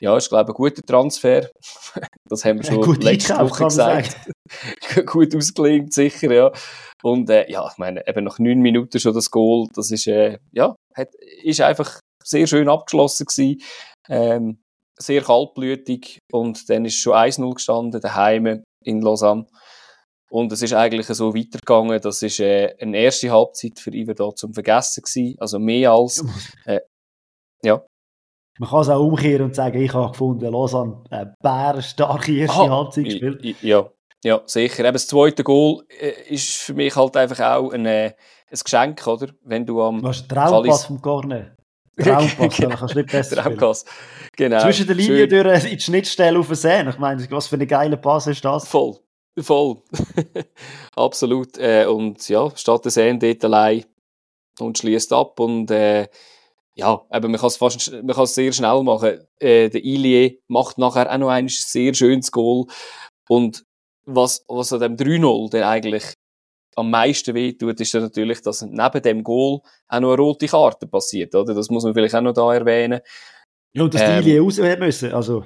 Speaker 2: ja, ist, glaube ich, ein guter Transfer. das haben wir schon
Speaker 1: Gut letzte Woche gesagt.
Speaker 2: Gut ausgelingt, sicher, ja. Und äh, ja, ich meine, eben nach neun Minuten schon das Goal, das ist, äh, ja, hat, ist einfach sehr schön abgeschlossen gewesen. Ähm, sehr kaltblütig und dann ist schon 1-0 gestanden, daheim in Lausanne. Und es ist eigentlich so weitergegangen, das ist äh, eine erste Halbzeit für Iver da zum Vergessen gewesen, also mehr als, äh, ja.
Speaker 1: Man kann es auch umkehren und sagen, ich habe gefunden, Lausanne eine bärenstarke erste Aha, Halbzeit gespielt.
Speaker 2: Ja, ja, sicher. Eben das zweite Goal äh, ist für mich halt einfach auch ein, äh, ein Geschenk, oder? Wenn du am...
Speaker 1: Hast Traumpass vom Corner. Traumpass, dann kannst du nicht besser Traumpass.
Speaker 2: Genau.
Speaker 1: Zwischen der Linie Schön. durch in die Schnittstelle auf den See. Ich meine, was für eine geile Pass ist das?
Speaker 2: Voll. Voll. Absolut. Äh, und ja, statt der Sehen dort allein und schließt ab und äh, ja, eben, man kann es fast, man kann es sehr schnell machen. Äh, der Ilie macht nachher auch noch ein sehr schönes Goal. Und was, was an dem 3-0 dann eigentlich am meisten wehtut, ist dann natürlich, dass neben dem Goal auch noch eine rote Karte passiert, oder? Das muss man vielleicht auch noch da erwähnen.
Speaker 1: Ja, und dass ähm, die Ilie raus müssen, also.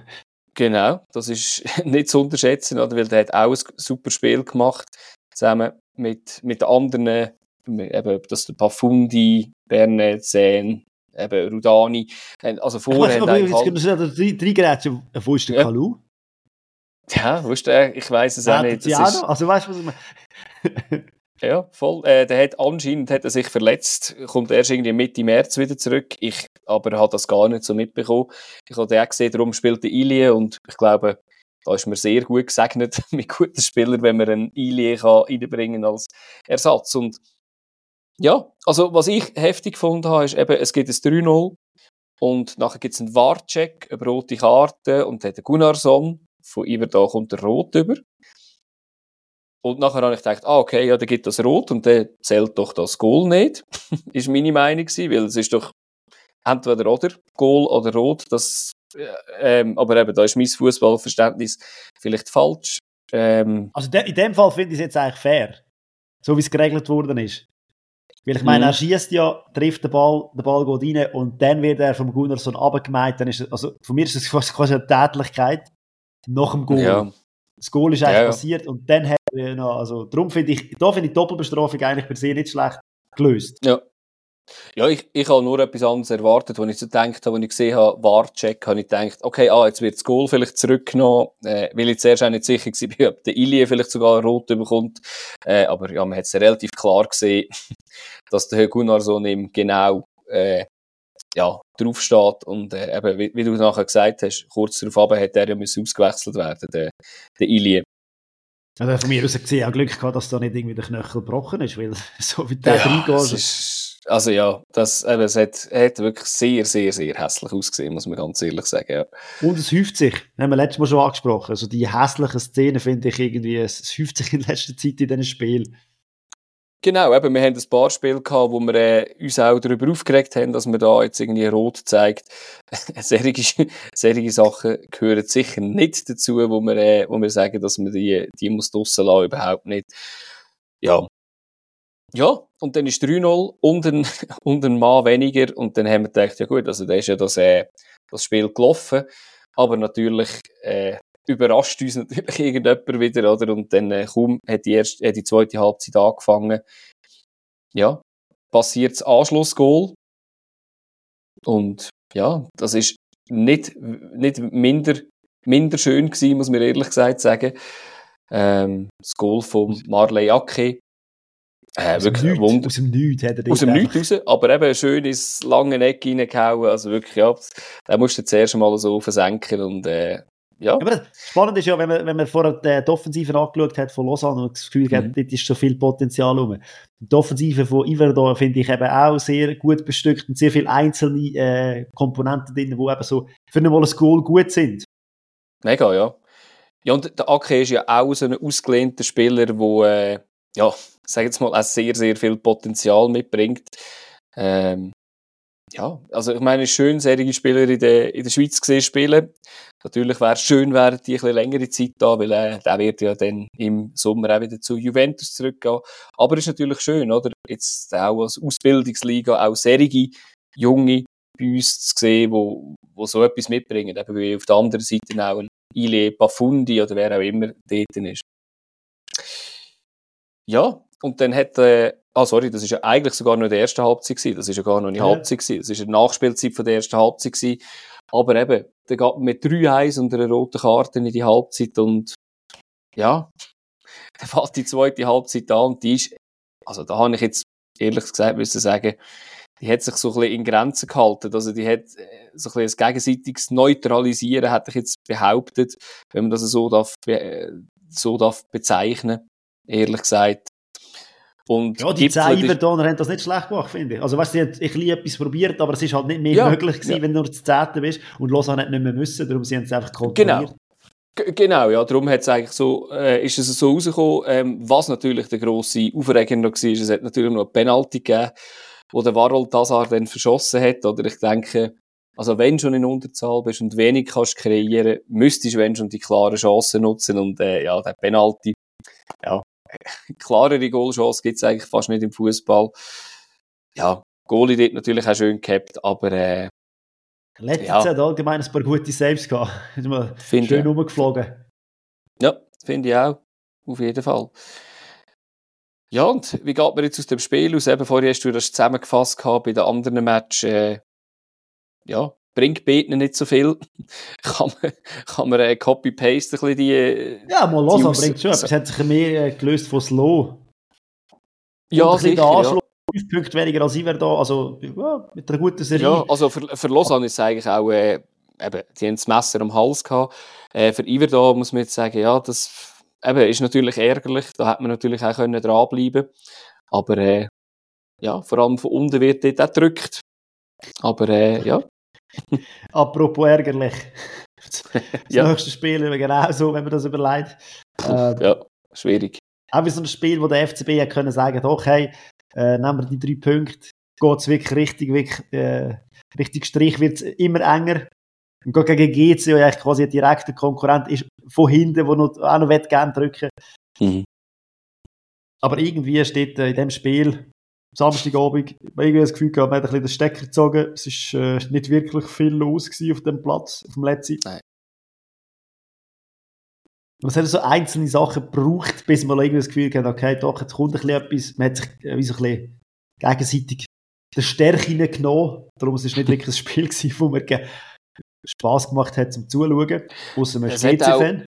Speaker 2: Genau, das ist nicht zu unterschätzen, oder? weil der hat auch ein super Spiel gemacht, zusammen mit, mit anderen, eben, das der Pafundi, Bernet, Sen, eben Rudani. Also vorher
Speaker 1: haben eigentlich... Halt... Drei, drei Geräte, wo ist der ja. Kalu?
Speaker 2: Ja, wo ist der? Ich weiß es ja, auch nicht.
Speaker 1: Das ist... Also weißt du, was ich meine?
Speaker 2: Ja, voll. Äh, der hat anscheinend hat er sich verletzt, kommt erst irgendwie Mitte März wieder zurück. Ich aber habe das gar nicht so mitbekommen. Ich habe auch gesehen, darum spielt der Ilie und ich glaube, da ist mir sehr gut gesegnet mit guten Spielern, wenn man einen Ilie kann reinbringen als Ersatz. Und ja, also was ich heftig gefunden habe, ist eben, es gibt ein 3-0 und nachher gibt es einen Wartcheck über rote Karte und dann hat der Gunnarsson von über da kommt der Rot über. Und nachher habe ich gedacht, ah, okay, ja, dann gibt das Rot und dann zählt doch das Goal nicht. ist meine Meinung gewesen, weil es ist doch entweder oder, Goal oder Rot, das, äh, ähm, aber eben, da ist mein Fußballverständnis vielleicht falsch. Ähm,
Speaker 1: also in dem Fall finde ich es jetzt eigentlich fair, so wie es geregelt worden ist. Weil ich meine, mhm. er schießt ja, trifft den Ball, der Ball geht rein und dann wird er vom Gunnarsson abgemeint. Dann ist also von mir ist es quasi eine Tätlichkeit nach dem Goal. Ja. Das Goal ist eigentlich ja, ja. passiert und dann hat er noch, also darum finde ich, da finde ich Doppelbestrafung eigentlich per se nicht schlecht gelöst.
Speaker 2: Ja. Ja, ich, ich habe nur etwas anderes erwartet, als ich so gedacht habe, als ich gesehen habe, Warcheck, habe ich gedacht, okay, ah, jetzt wird das Goal vielleicht zurückgenommen, äh, weil ich zuerst auch nicht sicher war, ob der Ilie vielleicht sogar rot bekommt. Äh, aber ja, man hat es relativ klar gesehen, dass der Gunnarsson ihm genau, äh, ja, draufsteht und äh, eben, wie, wie, du nachher gesagt hast, kurz darauf hat er ja müssen ausgewechselt werden, der, der Ilie.
Speaker 1: Also von mir aus gesehen auch Glück gehabt, dass da nicht irgendwie der Knöchel gebrochen ist, weil so wie der ja,
Speaker 2: reingeht. Also ja, das, eben, es hat, hat wirklich sehr, sehr, sehr hässlich ausgesehen, muss man ganz ehrlich sagen. Ja.
Speaker 1: Und es häuft sich, haben wir letztes Mal schon angesprochen. Also die hässlichen Szenen finde ich irgendwie, es häuft sich in letzter Zeit in diesen Spielen.
Speaker 2: Genau, eben, wir haben ein paar Spiele gehabt, wo wir äh, uns auch darüber aufgeregt haben, dass man da jetzt irgendwie rot zeigt. solche, solche Sachen gehören sicher nicht dazu, wo wir, äh, wo wir sagen, dass man die, die muss draussen lassen, überhaupt nicht. Ja. Ja, und dann ist 3-0 und ein, und ein Mann weniger und dann haben wir gedacht, ja gut, also da ist ja das, äh, das Spiel gelaufen, aber natürlich, äh, überrascht uns natürlich irgendjemand wieder, oder? Und dann äh, kaum hat die, erste, äh, die zweite Halbzeit angefangen. Ja, passiert das Anschlussgoal. Und ja, das ist nicht, nicht minder, minder schön gewesen, muss man ehrlich gesagt sagen. Ähm, das Goal von Marley Ake.
Speaker 1: Äh, aus, wirklich dem Nichts, aus dem Nichts hat er
Speaker 2: Aus dem Nichts raus, aber eben schön ins lange Eck reingehauen. Also wirklich, ja, da musst du zuerst mal so versenken und äh, ja.
Speaker 1: Aber spannend ist ja, wenn man, wenn man vorher die Offensive angeschaut hat von Lausanne und das Gefühl hat, mhm. dort ist so viel Potenzial rum. Die Offensive von Iverdor finde ich eben auch sehr gut bestückt und sehr viele einzelne äh, Komponenten drin, die eben so für ein Goal gut sind.
Speaker 2: Mega, ja. Ja, und der Ake ist ja auch so ein ausgelehnter Spieler, der, äh, ja, sag jetzt mal, auch sehr, sehr viel Potenzial mitbringt. Ähm, ja, also ich meine, schön, solche Spieler in der, in der Schweiz gesehen spielen. Natürlich wäre es schön, wären die bisschen längere Zeit da, weil äh, der wird ja dann im Sommer auch wieder zu Juventus zurückgehen. Aber es ist natürlich schön, oder? Jetzt auch als Ausbildungsliga auch serige Junge bei uns zu sehen, wo, wo so etwas mitbringen. Eben wie auf der anderen Seite auch ein Ile Pafundi oder wer auch immer dort ist. Ja, und dann hat, äh, ah sorry, das ist ja eigentlich sogar noch die erste Halbzeit gewesen. Das ist ja gar noch nicht ja. Halbzeit gewesen. Das ist eine Nachspielzeit von der ersten Halbzeit gewesen. Aber eben, der geht mit 3-1 und einer roten Karte in die Halbzeit und ja, dann fällt die zweite Halbzeit an und die ist, also da habe ich jetzt ehrlich gesagt müssen sagen, die hat sich so ein bisschen in Grenzen gehalten. Also die hat äh, so ein bisschen ein gegenseitiges Neutralisieren, hätte ich jetzt behauptet, wenn man das so darf, äh, so darf bezeichnen. Ehrlich gesagt.
Speaker 1: Und ja, die zehn Iverdoner haben das nicht schlecht gemacht, finde ich. Also, weißt du, ich habe ein etwas probiert, aber es ist halt nicht mehr ja, möglich gewesen, ja. wenn du nur das Zehnte bist. Und Lausanne hat nicht mehr müssen, darum sind sie einfach kontrolliert.
Speaker 2: Genau. genau, ja, darum hat es eigentlich so, äh, ist es so rausgekommen, ähm, was natürlich der grosse Aufreger noch war, es hat natürlich noch eine Penalty gegeben, wo der Warol Tazar dann verschossen hat, oder ich denke, also wenn schon in Unterzahl bist und wenig kannst kreieren, müsstest du wenn schon die klaren Chancen nutzen und äh, ja, der Penalty, ja, klarere Goalchance gibt es eigentlich fast nicht im Fußball. Ja, Goalie dort natürlich auch schön gehabt, aber äh,
Speaker 1: Letztes ja. hat allgemein ein paar gute Saves gehabt. Ist mal find schön ja. rumgeflogen.
Speaker 2: Ja, finde ich auch. Auf jeden Fall. Ja, und wie geht man jetzt aus dem Spiel aus? Eben vorher hast du das zusammengefasst gehabt bei den anderen Matches. Äh, ja, bringt Beten nicht so viel. kann man, kann man äh, copy-paste ein bisschen die. Äh,
Speaker 1: ja, mal los, aber bringt schon. Es hat sich mehr äh, gelöst von Slow.
Speaker 2: Ja, sicher. Ja.
Speaker 1: Fünf Punkte weniger als ich wäre da. Also, ja, mit einer guten Serie.
Speaker 2: Ja, also für, für Lausanne ist es eigentlich auch. Äh, eben, die haben das Messer am Hals gehabt. Äh, für Iver da muss man jetzt sagen, ja, das eben, ist natürlich ärgerlich. Da hätte man natürlich auch können dranbleiben Aber äh, ja, vor allem von unten wird dort auch gedrückt. Aber äh, ja.
Speaker 1: Apropos ärgerlich. Das ja. nächste Spiel ist genau so, wenn man das überlegt.
Speaker 2: Äh, ja, schwierig.
Speaker 1: Auch wie so ein Spiel, wo der FCB ja können sagen, doch, hey, äh, nehmen wir die drei Punkte, geht es wirklich richtig, wirklich, äh, richtig Strich, wird es immer enger. Und gegen GC, ja quasi ein direkter Konkurrent ist, von hinten, der noch, auch noch gerne drücken mhm. Aber irgendwie steht äh, in dem Spiel, Samstagabend, irgendwie das Gefühl gehabt, man hat ein bisschen den Stecker gezogen. Es war äh, nicht wirklich viel los auf dem Platz, auf dem letzten. Nein. Und es hat so einzelne Sachen gebraucht, bis man irgendwie das Gefühl hat, okay, doch, jetzt kommt ein bisschen etwas. Man hat sich äh, wie so ein bisschen gegenseitig der Stärke genommen. Darum war es nicht wirklich ein Spiel, gewesen, wo man Spass gemacht hat zum Zuschauen, außer man ist
Speaker 2: GC-Fan.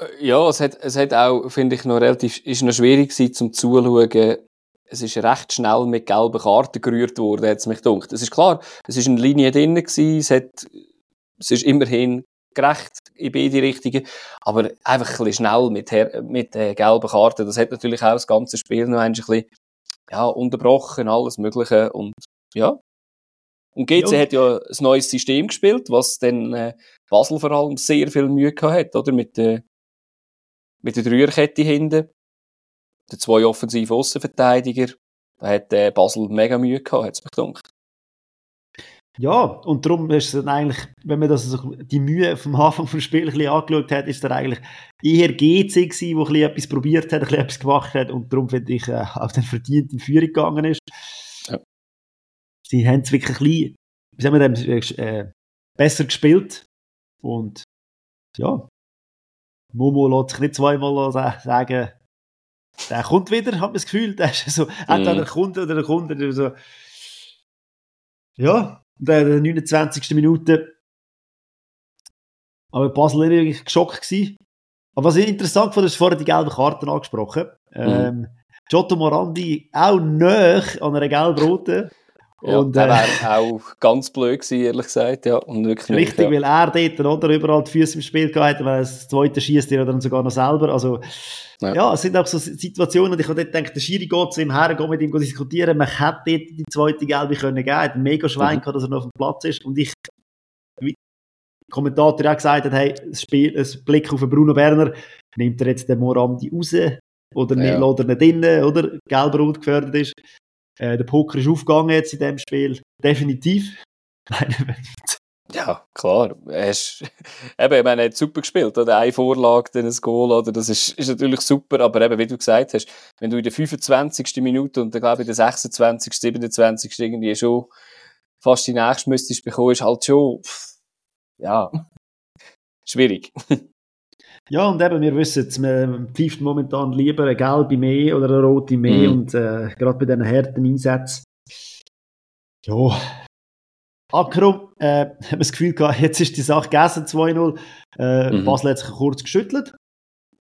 Speaker 2: Äh, ja, es hat, es hat auch, finde ich, noch relativ, ist noch schwierig gewesen zum Zuschauen. Es ist recht schnell mit gelben Karten gerührt worden, hat es mich gedacht. Es ist klar, es ist eine Linie drin gewesen, es hat, es ist immerhin gerecht in beide Richtungen, aber einfach ein bisschen schnell mit, mit äh, gelben Karten. Das hat natürlich auch das ganze Spiel noch ein bisschen, ja, unterbrochen, alles Mögliche und, ja, und GC ja. hat ja ein neues System gespielt, was dann äh, Basel vor allem sehr viel Mühe gehabt hat, oder? Mit, äh, mit der Dreierkette hinten, der zwei offensiven Außenverteidiger. Da hat äh, Basel mega Mühe gehabt, hat es mich gedacht.
Speaker 1: Ja, und darum ist es dann eigentlich, wenn man das also die Mühe vom Anfang des Spiels ein bisschen angeschaut hat, ist er eigentlich eher GC gewesen, wo ein bisschen etwas probiert hat, ein bisschen etwas gemacht hat und darum finde ich äh, auch den verdient in Führung gegangen ist sie haben es wirklich ein bisschen, wie sagen wir dem, äh, besser gespielt. Und ja, Momo lässt sich nicht zweimal sagen, der kommt wieder, hat man das Gefühl. Der ist so, entweder der kommt oder der kommt. Oder so. Ja, in der 29. Minute. Aber Basel war wirklich geschockt. Gewesen. Aber was ich interessant fand, ist vorher die gelben Karten angesprochen. Mhm. Ähm, Giotto Morandi auch näher an einer gelb-roten.
Speaker 2: Ja, und, der wäre äh, auch ganz blöd gewesen, ehrlich gesagt. Ja, und wirklich
Speaker 1: richtig, nicht, ja. weil er dort oder, überall die Füße im Spiel gehabt hat, weil das zweite schießt er dann sogar noch selber. Also, ja. ja. es sind auch so Situationen, und ich habe dort gedacht, der Schiri geht zu ihm her, geht mit ihm diskutieren, man hätte dort die zweite Gelbe können geben, hat mega Schwein mhm. gehabt, dass er noch auf dem Platz ist. Und ich, wie der Kommentator auch gesagt hat, hey, das Spiel, ein Blick auf Bruno Werner, nimmt er jetzt den Morandi raus, oder ja. nicht, lässt er nicht innen, oder? Gelb-Rot gefördert ist. Äh, der Poker ist aufgegangen jetzt in dem Spiel. Definitiv.
Speaker 2: ja, klar. Ist, eben, ich meine, er hat super gespielt. Oder eine Vorlage, dann ein Goal. Oder? Das ist, ist natürlich super. Aber eben, wie du gesagt hast, wenn du in der 25. Minute und dann glaube ich in der 26., 27. irgendwie schon fast die nächste müsstest bekommen, ist halt schon, ja, schwierig.
Speaker 1: Ja, und eben, wir wissen es, man pfeift momentan lieber eine gelbe mehr oder eine rote mehr mhm. und äh, gerade bei diesen harten Einsätzen. Ja. Akro, äh, haben das Gefühl gehabt, jetzt ist die Sache gegessen, 2-0. Äh, mhm. Basel hat sich kurz geschüttelt.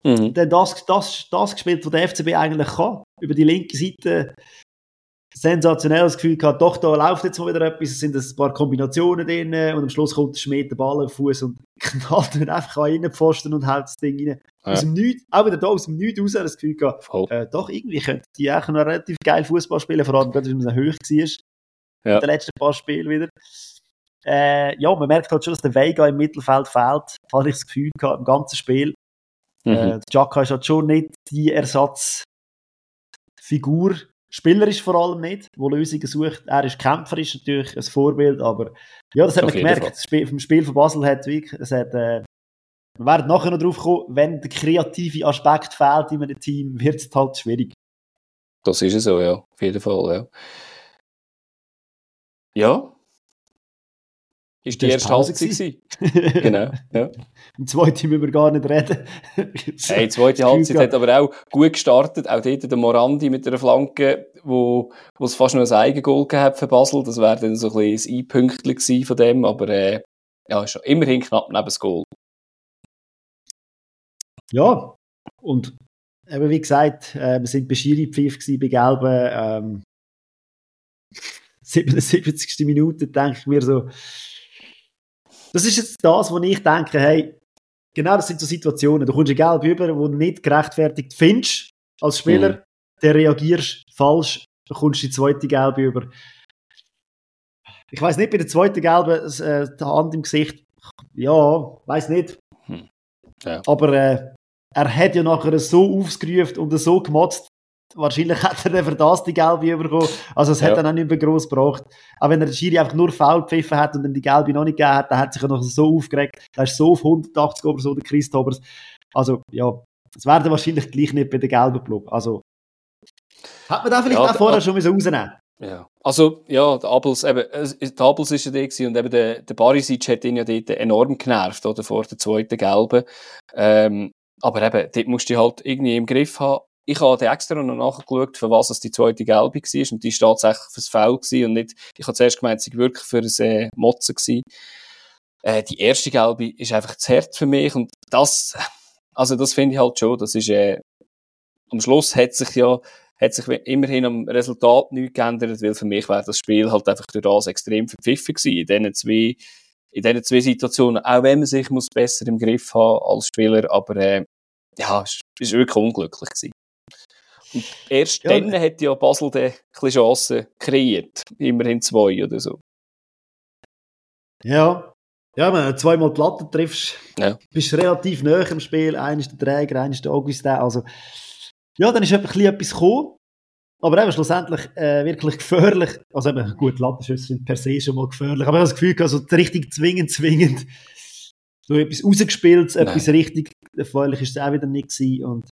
Speaker 1: Mhm. Dann das, das, das gespielt, was der FCB eigentlich kann. Über die linke Seite sensationelles Gefühl gehabt, doch, da läuft jetzt mal wieder etwas, es sind ein paar Kombinationen drin und am Schluss kommt der Schmied den Ball auf Fuß und knallt ihn einfach an Innenpfosten und hält das Ding rein. Ja. Aus dem Nichts, auch wieder da aus dem Nichts raus, das Gefühl gehabt, äh, doch, irgendwie könnte die auch noch relativ geil Fußball spielen, vor allem, wenn man hoch war. Ja. Den letzten paar Spielen wieder. Äh, ja, man merkt halt schon, dass der Vega im Mittelfeld fehlt. Hatte ich das Gefühl gehabt, im ganzen Spiel. Mhm. Äh, Jacka ist halt schon nicht die Ersatzfigur Spielerisch vor allem nicht, wo Lösungen sucht. Er ist kämpferisch natürlich ein Vorbild, aber ja, das hat man gemerkt. Das Spiel, vom Spiel von Basel hat wirklich, es hat, äh, wir werden nachher noch drauf kommen, wenn der kreative Aspekt fehlt in einem Team, wird es halt schwierig.
Speaker 2: Das ist es so, ja. Auf jeden Fall, ja. Ja. Ist die erste Halbzeit genau, ja.
Speaker 1: Im zweiten müssen wir gar nicht reden.
Speaker 2: hey, die zweite Halbzeit hat aber auch gut gestartet. Auch dort der Morandi mit einer Flanke, wo, wo es fast noch ein Eigengoal gehabt für Basel. Das wäre dann so ein bisschen ein Einpünktchen von dem, aber äh, ja, ist immerhin knapp neben das Goal.
Speaker 1: Ja, und eben wie gesagt, äh, wir sind bei Schiri-Pfiff bei Gelben. Ähm, 77. Minute denke ich mir so, das ist jetzt das, wo ich denke, hey, genau das sind so Situationen. Du kommst ein Gelb über, wo du nicht gerechtfertigt findest als Spieler, mhm. dann reagierst falsch, dann kommst du die zweite Gelbe über. Ich weiß nicht, bei der zweiten Gelben, äh, die Hand im Gesicht, ja, weiß nicht. Hm. Ja. Aber äh, er hat ja nachher so aufgerufen und so gemotzt, wahrscheinlich hat er dann für das die Gelbe bekommen. Also es ja. hat dann auch nicht mehr gross gebracht. Auch wenn er den Schiri einfach nur faul gepfiffen hat und dann die Gelbe noch nicht gegeben hat, dann hat sich er noch so aufgeregt. Da ist so auf 180 oder so, der Christobers. Also, ja, es wäre wahrscheinlich gleich nicht bei der gelben Block. Also, hat man da vielleicht ja, auch vorher schon rausnehmen
Speaker 2: ja, also ja, der Abels, eben, der Abels ist ja der gewesen, und eben der, der Barisic hat ihn ja dort enorm genervt, oder, vor der zweiten Gelben. Ähm, aber eben, dort musst du halt irgendwie im Griff haben ich habe extra noch nachgeschaut, für was es die zweite Gelbe war. Und die war tatsächlich fürs Foul und nicht, ich habe zuerst gemeint, sie wirklich für ein äh, Motzen gewesen. Äh, die erste Gelbe ist einfach zu hart für mich und das, also das finde ich halt schon, das ist, äh, am Schluss hat sich ja, hat sich immerhin am Resultat nichts geändert, weil für mich wäre das Spiel halt einfach durch das extrem verpfiffen gewesen. In diesen zwei, in diesen zwei Situationen, auch wenn man sich muss besser im Griff haben als Spieler, aber, äh, ja, es ist wirklich unglücklich gewesen. Und erst ja, dann hat ja Basel dann ein Chancen kreiert. Immerhin zwei oder so.
Speaker 1: Ja. Ja, wenn du zweimal die Latte triffst, ja. bist du relativ nah im Spiel. Einer ist der Träger, einer ist der Augustin. Also, ja, dann ist etwas gekommen. Aber eben schlussendlich äh, wirklich gefährlich. Also eben, gut, Lattenschüsse sind per se schon mal gefährlich. Aber ich habe das Gefühl, also richtig zwingend, zwingend so etwas rausgespielt, Nein. etwas richtig erfreulich ist es auch wieder nicht gewesen. Und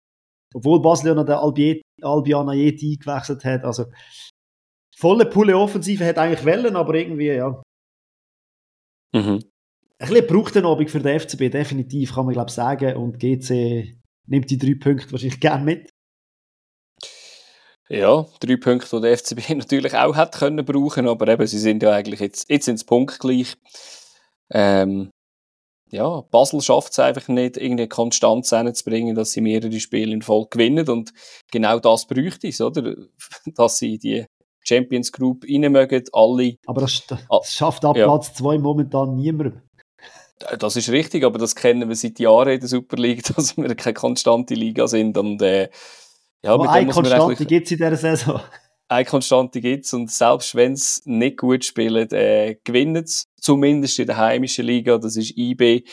Speaker 1: obwohl Basel ja noch den Albiet, Albion Ayeti eingewechselt hat. Also, volle Pulle Offensive hat eigentlich Wellen, aber irgendwie, ja. Mhm. Ein bisschen braucht den Abend für den FCB, definitiv, kann man glaube sagen. Und GC nimmt die drei Punkte wahrscheinlich gerne mit.
Speaker 2: Ja, drei Punkte, die der FCB natürlich auch hätte können brauchen, aber eben, sie sind ja eigentlich jetzt, jetzt sind punktgleich. Ähm, ja, Basel schafft es einfach nicht, irgendeine Konstanz hinzubringen, dass sie mehrere Spiele in Folge gewinnen. Und genau das bräuchte es, oder? Dass sie die Champions Group rein mögen, alle.
Speaker 1: Aber das, das schafft ab ja. Platz 2 momentan niemand.
Speaker 2: Das ist richtig, aber das kennen wir seit Jahren in der Super League, dass wir keine konstante Liga sind. Und, äh,
Speaker 1: ja, aber eine Konstante gibt es in dieser Saison
Speaker 2: eine Konstante gibt es und selbst wenn es nicht gut spielen, äh, gewinnen es. Zumindest in der heimischen Liga, das ist IB.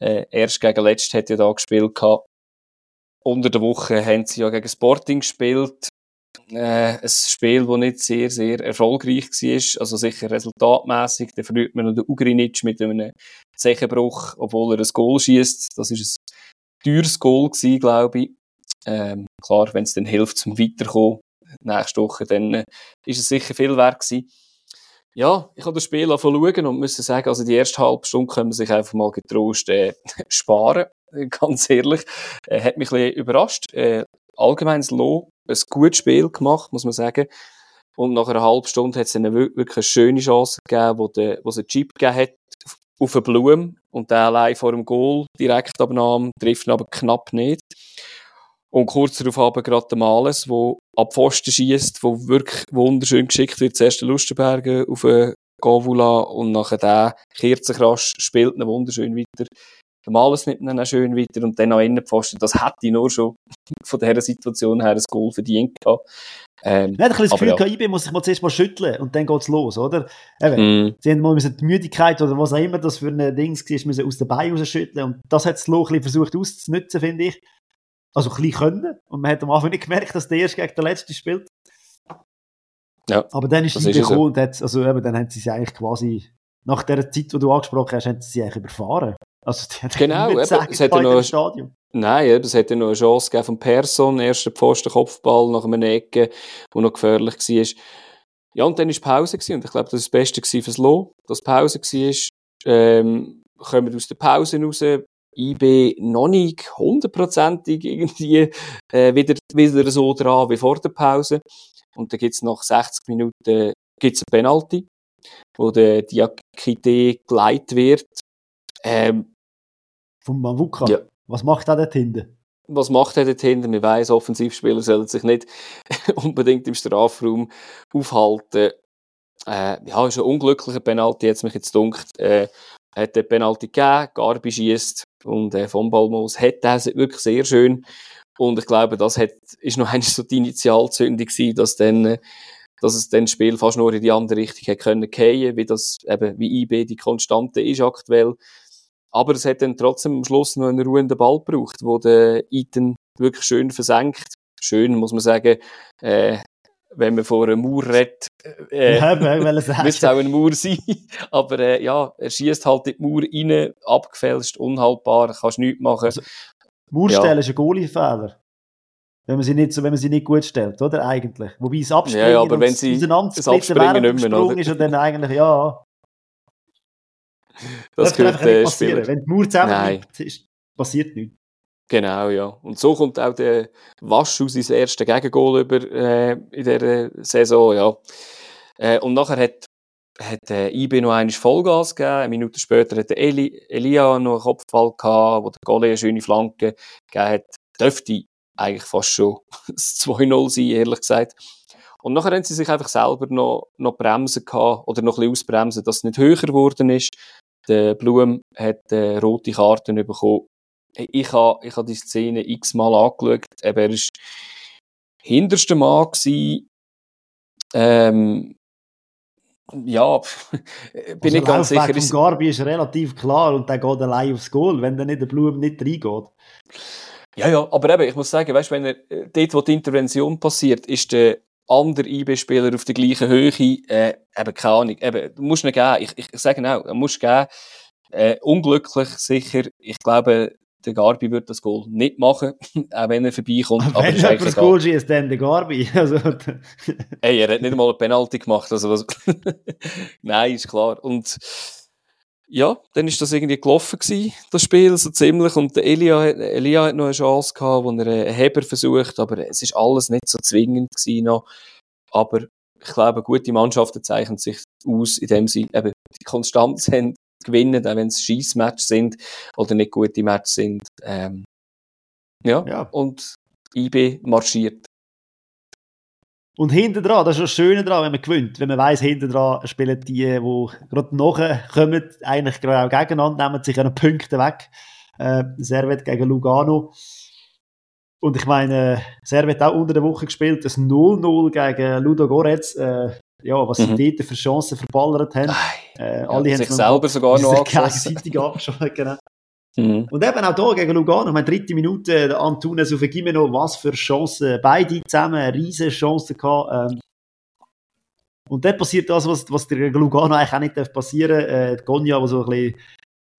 Speaker 2: Äh, erst gegen letzt hat ja da gespielt gehabt. Unter der Woche haben sie ja gegen Sporting gespielt. Äh, ein Spiel, das nicht sehr, sehr erfolgreich war. Also sicher resultatmäßig. Da verliert man noch den Ugrinic mit einem Zechenbruch, obwohl er ein Goal schießt. Das ist ein teures Goal gewesen, glaube ich. Ähm, klar, wenn es dann hilft zum Weiterkommen, nächste Woche, dann äh, ist es sicher viel wert gewesen. Ja, ich habe das Spiel schauen und muss sagen, also die erste halbe Stunde können wir sich einfach mal getrost äh, sparen, ganz ehrlich. Äh, hat mich ein bisschen überrascht. Äh, allgemein Low, ein gutes Spiel gemacht, muss man sagen. Und nach einer halben Stunde hat es dann wirklich eine schöne Chance gegeben, wo es einen Chip gegeben hat auf eine Blume und der allein vor dem Goal direkt abnahm, trifft ihn aber knapp nicht. Und kurz darauf haben gerade der Males, der ab Pfosten schießt, wo wirklich wunderschön geschickt wird. Zuerst der Lustenberger auf einen Govula und nachher der kehrt sich rasch, spielt ihn wunderschön weiter. Der Males nimmt ihn dann schön weiter und dann noch innen Pfosten. Das hätte ich nur schon von dieser Situation her ein Goal verdient gehabt.
Speaker 1: Ähm, ja, ein bisschen das Gefühl, ja. IB muss sich mal zuerst mal schütteln und dann geht's los, oder? Eben, mm. Sie haben mal die Müdigkeit oder was auch immer das für ein Ding war, müssen aus den Beinen rausschütteln und das hat das Loch ein bisschen versucht auszunutzen, finde ich also ein bisschen können. Und man hat am Anfang nicht gemerkt, dass der erste gegen den letzten spielt. Ja, Aber dann ist sie gekommen und hat, also eben, dann haben sie sie eigentlich quasi, nach der Zeit, die du angesprochen hast, haben sie sie eigentlich überfahren. Also, die
Speaker 2: genau, eben, sagen, es hätte noch, Stadion. Nein, eben, es hätte noch eine Chance gegeben von Person, erster Pfosten, Kopfball nach einem Ecke, wo noch gefährlich war. Ja, und dann war Pause gewesen, und ich glaube, das war das Beste fürs Lo, dass Pause war. ähm, kommen aus der Pause raus, IB noch nicht hundertprozentig irgendwie äh, wieder, wieder so dran wie vor der Pause. Und dann gibt's nach 60 Minuten gibt's ein Penalty, wo der Diakite geleitet wird. Ähm,
Speaker 1: Vom Mavuka? Ja. Was macht er dort hinten?
Speaker 2: Was macht er dort hinten? Man weiss, Offensivspieler sollen sich nicht unbedingt im Strafraum aufhalten. Äh, ja, ist ein unglücklicher Penalty, jetzt mich jetzt dunkt. Äh, hat den Penalty gegeben, Garbi schießt und äh, von Balmos hat das wirklich sehr schön. Und ich glaube, das hat, ist noch eigentlich so die Initialzündung gewesen, dass dann, äh, dass es dann Spiel fast nur in die andere Richtung hätte können gehen, wie das eben, wie IB die Konstante ist aktuell. Aber es hat dann trotzdem am Schluss noch einen ruhenden Ball gebraucht, wo der Iten wirklich schön versenkt. Schön, muss man sagen, äh, wenn man vor einem Mauer redet, äh, ja, müsste es auch ein Mauer sein. Aber äh, ja, er schießt halt in die Mauer rein, abgefälscht, unhaltbar, kannst nichts machen. Also,
Speaker 1: Mauerstellen ja. ist ein Goalie-Fehler. Wenn man sie nicht, wenn man sie nicht gut stellt, oder? Eigentlich. Wobei es
Speaker 2: abspringen ja, ja, aber wenn sie
Speaker 1: das Abspringen nicht mehr, oder? ist und dann eigentlich, ja. Das, das gehört äh, passieren. Wenn die Mauer zusammenbleibt, passiert nichts.
Speaker 2: Genau, ja. Und so kommt auch der Wasch aus seinem ersten Gegengol über äh, in dieser Saison, ja. Äh, und nachher hat, hat äh, IB noch einmal Vollgas gegeben. Eine Minute später hat Eli, Elia noch einen Kopfball gehabt, wo der Golle eine schöne Flanke gegeben hat. Dürfte eigentlich fast schon das 2-0 sein, ehrlich gesagt. Und nachher haben sie sich einfach selber noch, noch bremsen gehabt, oder noch ein bisschen ausbremsen, dass es nicht höher geworden ist. Der Blum hat äh, rote Karten bekommen ich habe ich ha die Szene x-mal angeschaut. Eben, er war hinterster Mann. Gewesen. Ähm, ja, bin also nicht ganz sicher.
Speaker 1: Der Garbi ist relativ klar und der geht allein aufs Goal, wenn der nicht der Blum nicht reingeht.
Speaker 2: Ja, ja, aber eben, ich muss sagen, weißt, wenn er, äh, dort, wo die Intervention passiert, ist der andere IB-Spieler auf der gleichen Höhe, äh, eben, keine Ahnung, eben, du musst ihn geben, ich, ich, ich sage auch, er muss geben, äh, unglücklich sicher, ich glaube, der Garbi wird das Goal nicht machen, auch wenn er vorbeikommt.
Speaker 1: Aber wenn er das Goal schießt, dann der Garbi. Also,
Speaker 2: Ey, er hat nicht mal eine Penalty gemacht. Also was Nein, ist klar. Und ja, dann ist das irgendwie gelaufen gewesen, das Spiel, so ziemlich. Und der Elia, Elia hat noch eine Chance gehabt, wo er einen Heber versucht, aber es ist alles nicht so zwingend gewesen noch. Aber ich glaube, gute Mannschaften zeichnen sich aus, indem sie eben die Konstanz haben gewinnen, auch wenn es Schießmatches sind oder nicht gute Matches sind. Ähm, ja. ja, und IB marschiert.
Speaker 1: Und hinten dran, das ist das Schöne dran, wenn man gewinnt. Wenn man weiss, hinten dran spielen die, die gerade nachher kommen, eigentlich gerade auch gegeneinander, nehmen sich einen Punkte weg. Äh, Servet gegen Lugano. Und ich meine, Servet auch unter der Woche gespielt, das 0-0 gegen Ludo Goretz. Äh, ja, was mhm. sie dort für Chancen verballert haben.
Speaker 2: Äh, ja, alle haben sich selber sogar noch
Speaker 1: gegenseitig abgeschossen. Genau. Mhm. Und eben auch hier gegen Lugano, meine dritte Minute, der Antunes auf Gimeno, was für Chancen, beide zusammen, eine riesige Chance gehabt. Ähm, und dann passiert das, was, was der Lugano eigentlich auch nicht passieren darf. Äh, Gonja, der so ein bisschen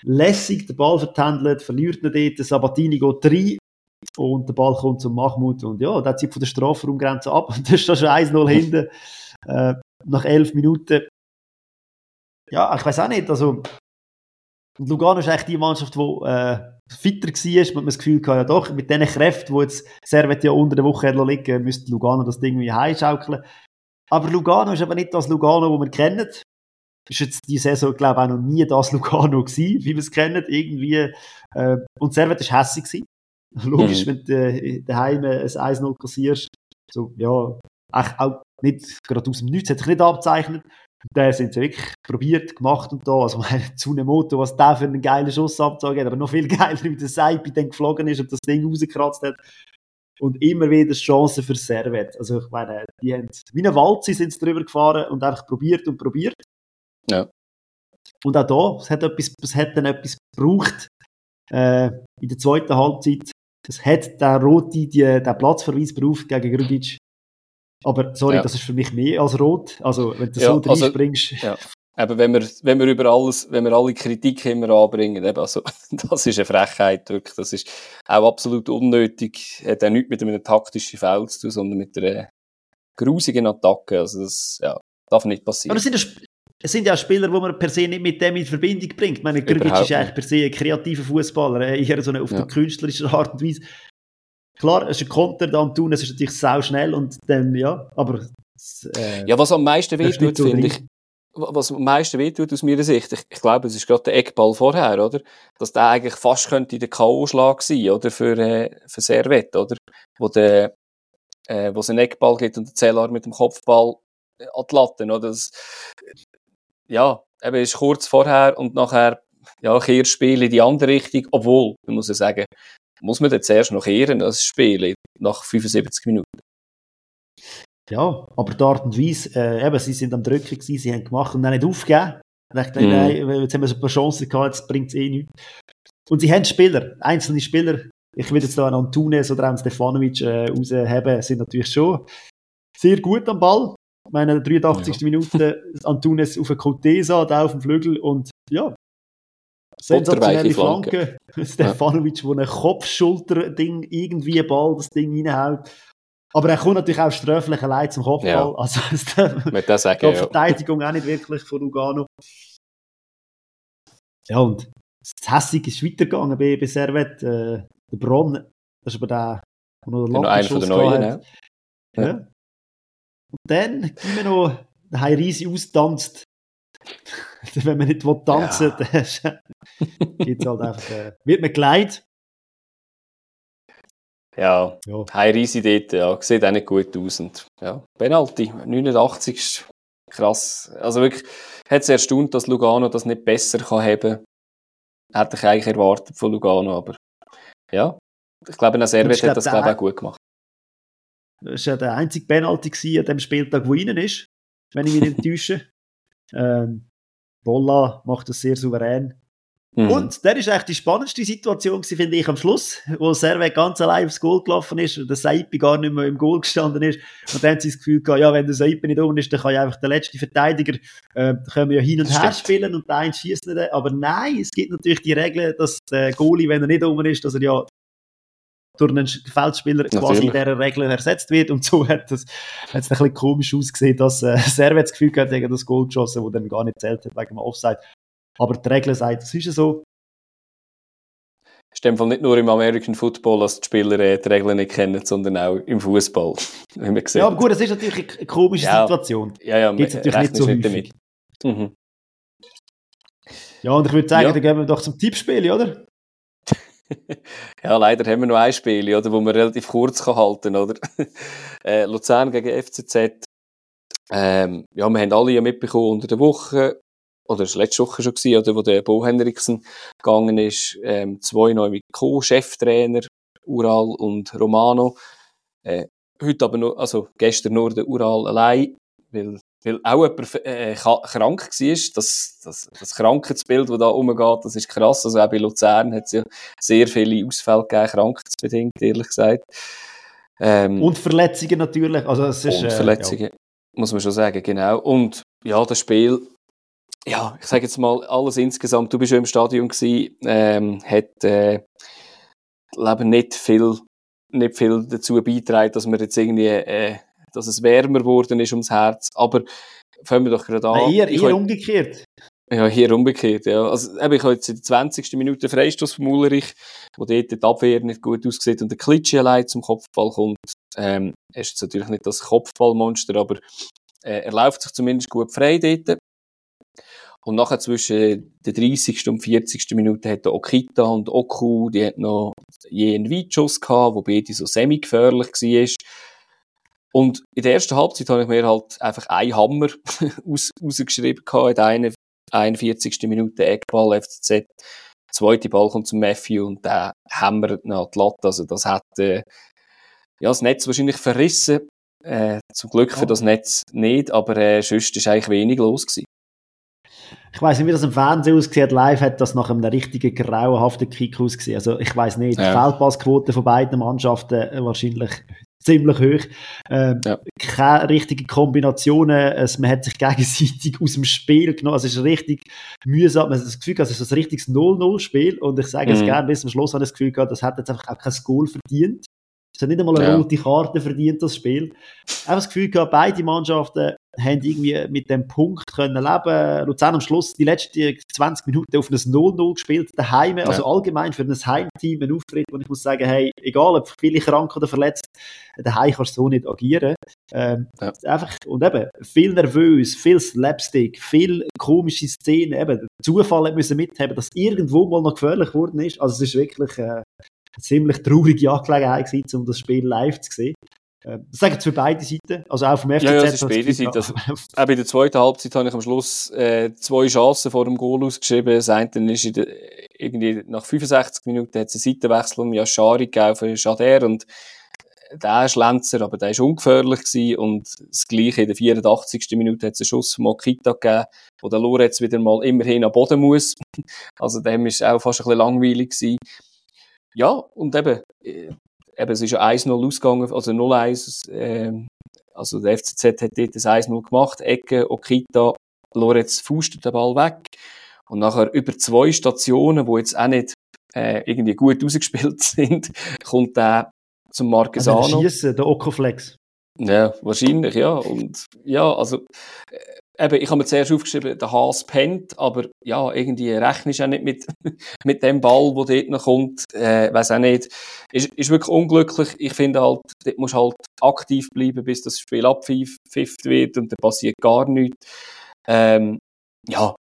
Speaker 1: lässig den Ball vertändelt, verliert ihn dort, Sabatini geht rein und der Ball kommt zum Mahmoud und ja, der zieht von der Strafraumgrenze ab und das ist da schon 1-0 hinten. Äh, nach elf Minuten. Ja, ich weiß auch nicht, also Lugano ist eigentlich die Mannschaft, die äh, fitter war, man das Gefühl hatte, ja doch, mit diesen Kräften, die jetzt Servet ja unter der Woche liegen, müsste Lugano das Ding wie heimschaukeln. Aber Lugano ist aber nicht das Lugano, das wir kennen. Ist jetzt die Saison, glaube ich, auch noch nie das Lugano gewesen, wie wir es kennen, irgendwie. Äh, und Servet war hässlich gewesen. Logisch, mhm. wenn du äh, daheim ein 1-0 kassierst, so, ja, auch nicht gerade aus dem Nichts, hat sich nicht abzeichnet. Da sind sie wirklich probiert, gemacht und da. Also, meine, Tsunemoto, was der für einen geilen Schuss abgezogen hat, aber noch viel geiler, wie der Seipi dann geflogen ist und das Ding rausgekratzt hat. Und immer wieder Chancen für Servet. Also, ich meine, die haben, wie eine Walze sind sie drüber gefahren und einfach probiert und probiert.
Speaker 2: Ja.
Speaker 1: Und auch da, es hat, etwas, es hat dann etwas gebraucht, äh, in der zweiten Halbzeit. Es hat der Rote, die, den Platzverweis gebraucht gegen Grudic. Aber sorry, ja. das ist für mich mehr als rot. Also, wenn du ja, so also, reinspringst.
Speaker 2: Ja. Aber wenn wir, wenn wir über alles, wenn wir alle Kritik immer anbringen, eben, also, das ist eine Frechheit, wirklich. Das ist auch absolut unnötig. Hat auch nichts mit einem taktischen Foul zu tun, sondern mit einer grusigen Attacke. Also, das, ja, darf nicht passieren.
Speaker 1: Aber es sind ja Spieler, die man per se nicht mit dem in Verbindung bringt. Ich meine, Grgic ist eigentlich per se ein kreativer Fußballer, eher so eine, auf ja. der künstlerischen Art und Weise. Klar, es ist ein Konter, dann tun, es ist natürlich sau schnell und dann, ja, aber...
Speaker 2: Äh, ja, was am meisten wehtut, finde ich, was am meisten wehtut aus meiner Sicht, ich, ich glaube, es ist gerade der Eckball vorher, oder? Dass der eigentlich fast könnte der K.O.-Schlag sein, oder? Für, äh, für Servet, oder? Wo der, äh, wo es einen Eckball gibt und der Zellar mit dem Kopfball äh, an die Latte, oder? Das, ja, eben ist kurz vorher und nachher, ja, Kehrspiel in die andere Richtung, obwohl, man muss ja sagen, muss man dann zuerst noch kehren, das Spiel, nach 75 Minuten.
Speaker 1: Ja, aber die Art und Weise, äh, eben, sie sind am Drücken gewesen, sie haben gemacht und dann nicht aufgegeben. Ich dachte, mm. nein, jetzt haben wir so ein paar Chancen gehabt, jetzt bringt es eh nichts. Und sie haben Spieler, einzelne Spieler, ich will jetzt da einen Antunes oder einen Stefanovic äh, rausheben, sind natürlich schon sehr gut am Ball. Ich meine, 83. Ja. Minute Antunes auf der Cotesa, da auf dem Flügel und ja, sensationelle Flanke. Flanke. Stefanovic, ja. wo ein Kopfschulter-Ding irgendwie Ball das Ding reinhaut. Aber er kommt natürlich auch sträflich allein zum Kopfball. Ja. Also,
Speaker 2: Mit das sagen,
Speaker 1: die Verteidigung ja. auch nicht wirklich von Lugano. Ja, und das Hässige ist weitergegangen bei, bei Servet. Äh, der Bronn, das ist aber der,
Speaker 2: der noch den einer von den Neuen, ja.
Speaker 1: ja. Und dann gehen wir noch der Heirisi austanzt. Wenn man nicht tanzen will, ja. dann gibt's halt einfach, äh, wird man geleitet.
Speaker 2: Ja, ja. Heirisi dort, ja, sieht auch nicht gut aus. Und, ja, Penalty, 89. Krass. Also wirklich, hat es erstaunt, dass Lugano das nicht besser kann haben. Hätte ich eigentlich erwartet von Lugano, aber ja. Ich glaube, der Servet hat das glaube auch gut gemacht.
Speaker 1: Das war ja der einzige Penalty an dem Spieltag, wo innen ist, wenn ich mich nicht täusche. Ähm, Bolla macht das sehr souverän. Mhm. Und der ist eigentlich die spannendste Situation, finde ich, am Schluss, wo Servet ganz allein aufs Goal gelaufen ist und der Saipi gar nicht mehr im Goal gestanden ist. Und dann haben sie das Gefühl gehabt, ja, wenn der Saipi nicht um ist, dann kann ja einfach der letzte Verteidiger, äh, können wir ja hin und her spielen und der eine schießt nicht. Aber nein, es gibt natürlich die Regel, dass der Goalie, wenn er nicht um ist, dass er ja durch einen Feldspieler Natürlich. quasi in dieser Regel ersetzt wird. Und so hat es ein bisschen komisch ausgesehen, dass äh, Servet das Gefühl hat, gegen das Goal geschossen, das dann gar nicht zählt hat wegen dem Offside. Aber die Regel sagt, es ist so.
Speaker 2: Es ist nicht nur im American Football, dass die Spieler äh, die Regeln nicht kennen, sondern auch im Fußball.
Speaker 1: Ja, aber gut, es ist natürlich eine komische ja, Situation.
Speaker 2: Ja, ja,
Speaker 1: Gibt es natürlich nicht so nicht häufig. damit. Mhm. Ja, und ich würde sagen, ja. dann gehen wir doch zum Tippspiel, oder?
Speaker 2: ja, leider haben wir noch ein Spiel, oder, wo man relativ kurz kann halten oder? äh, Luzern gegen FCZ. Ähm, ja, wir haben alle ja mitbekommen unter der Woche, oder es war letzte Woche schon oder, wo der Bo Henriksen gegangen ist, ähm, zwei neue Co-Cheftrainer, Ural und Romano. Äh, heute aber nur, also gestern nur der Ural allein, weil weil auch jemand äh, krank war. Das, das, das Krankheitsbild, das da umgeht, das ist krass. Also auch bei Luzern hat es ja sehr viele Ausfälle gegeben, krankheitsbedingt, ehrlich gesagt.
Speaker 1: Ähm, und Verletzungen natürlich. Also es ist,
Speaker 2: und äh, Verletzungen, ja. muss man schon sagen, genau. Und ja, das Spiel, ja, ich sage jetzt mal alles insgesamt, du bist ja im Stadion gewesen, ähm, hat äh, Leben nicht viel, nicht viel dazu beitragen, dass wir jetzt irgendwie äh, dass es wärmer geworden ist ums Herz. Aber fangen wir doch gerade an.
Speaker 1: eher, eher heute, umgekehrt.
Speaker 2: Ja, hier umgekehrt, ja. Also, eben, ich habe jetzt in der 20. Minute Freistoß von Mullerich, wo dort die Abwehr nicht gut aussieht und der Klitschi allein zum Kopfball kommt. Ähm, er ist jetzt natürlich nicht das Kopfballmonster, aber äh, er läuft sich zumindest gut frei dort. Und nachher zwischen der 30. und 40. Minute hat Okita und Oku, die hat noch je einen Weitschuss gehabt, wo beide so semi-gefährlich war. Und in der ersten Halbzeit habe ich mir halt einfach einen Hammer aus, rausgeschrieben gehabt, in der 41. Minute Eckball FCZ. Der zweite Ball kommt zum Matthew und der hämmert nach die Latte. Also das hat äh, ja, das Netz wahrscheinlich verrissen. Äh, zum Glück für das Netz nicht, aber äh, sonst ist eigentlich wenig los gewesen.
Speaker 1: Ich weiß nicht, wie das im Fernsehen aussieht. Live hat das nach einem richtigen grauenhaften Kick ausgesehen. Also ich weiß nicht, ja. die Feldpassquote von beiden Mannschaften äh, wahrscheinlich ziemlich hoch. Ähm, ja. Keine richtigen Kombinationen. Es, man hat sich gegenseitig aus dem Spiel genommen. Also es ist richtig mühsam. Man hat das Gefühl, es ist ein richtiges 0-0-Spiel. Und ich sage mhm. es gerne, bis zum Schluss habe ich das Gefühl gehabt, das hat jetzt einfach auch kein Goal verdient. Es hat nicht einmal eine ja. rote Karte verdient, das Spiel. Ich habe das Gefühl gehabt, beide Mannschaften haben irgendwie mit dem Punkt können leben. Luzern am Schluss die letzten 20 Minuten auf ein 0-0 gespielt, daheim. Ja. Also allgemein für ein Heimteam ein Auftritt, wo ich muss sagen, hey, egal ob viele krank oder verletzt, daheim kannst du so nicht agieren. Ähm, ja. Einfach, und eben, viel nervös, viel Slapstick, viel komische Szenen, eben, Zufall müssen mithaben, dass irgendwo mal noch gefährlich geworden ist. Also es ist wirklich äh, eine ziemlich traurige Angelegenheit gewesen, um das Spiel live zu sehen. Äh, das sagen für beide Seiten, also auch vom FCZ.
Speaker 2: Ja, ja, das ist beide Seiten. Also, auch bei der zweiten Halbzeit habe ich am Schluss äh, zwei Chancen vor dem Goal ausgeschrieben. Das eine ist in der, irgendwie nach 65 Minuten hat es einen Seitenwechsel um Yashari gegeben für Shader und der ist Lenzer, aber der ist ungefährlich gewesen und das Gleiche in der 84. Minute hat es einen Schuss von Mokita gegeben, wo der Lorenz wieder mal immerhin am Boden muss. Also dem ist auch fast ein bisschen langweilig gewesen. Ja, und eben, äh, eben, es ist ja 1-0 ausgegangen, also 0-1, äh, also der FCZ hat dort das 1-0 gemacht, Ecke, Okita, Lorenz fustet den Ball weg und nachher über zwei Stationen, wo jetzt auch nicht äh, irgendwie gut ausgespielt sind, kommt der zum Marquesano.
Speaker 1: Also der Schiessen, der Okoflex.
Speaker 2: Ja, wahrscheinlich, ja. Und ja, also äh, eben, ich habe mir zuerst aufgeschrieben, der Haas pennt, aber ja, irgendwie rechnest du auch nicht mit, mit dem Ball, der dort noch kommt. Äh, weiß auch nicht. Ist, ist wirklich unglücklich. Ich finde halt, dort musst halt aktiv bleiben, bis das Spiel abpfifft wird und dann passiert gar nichts. Ähm, ja,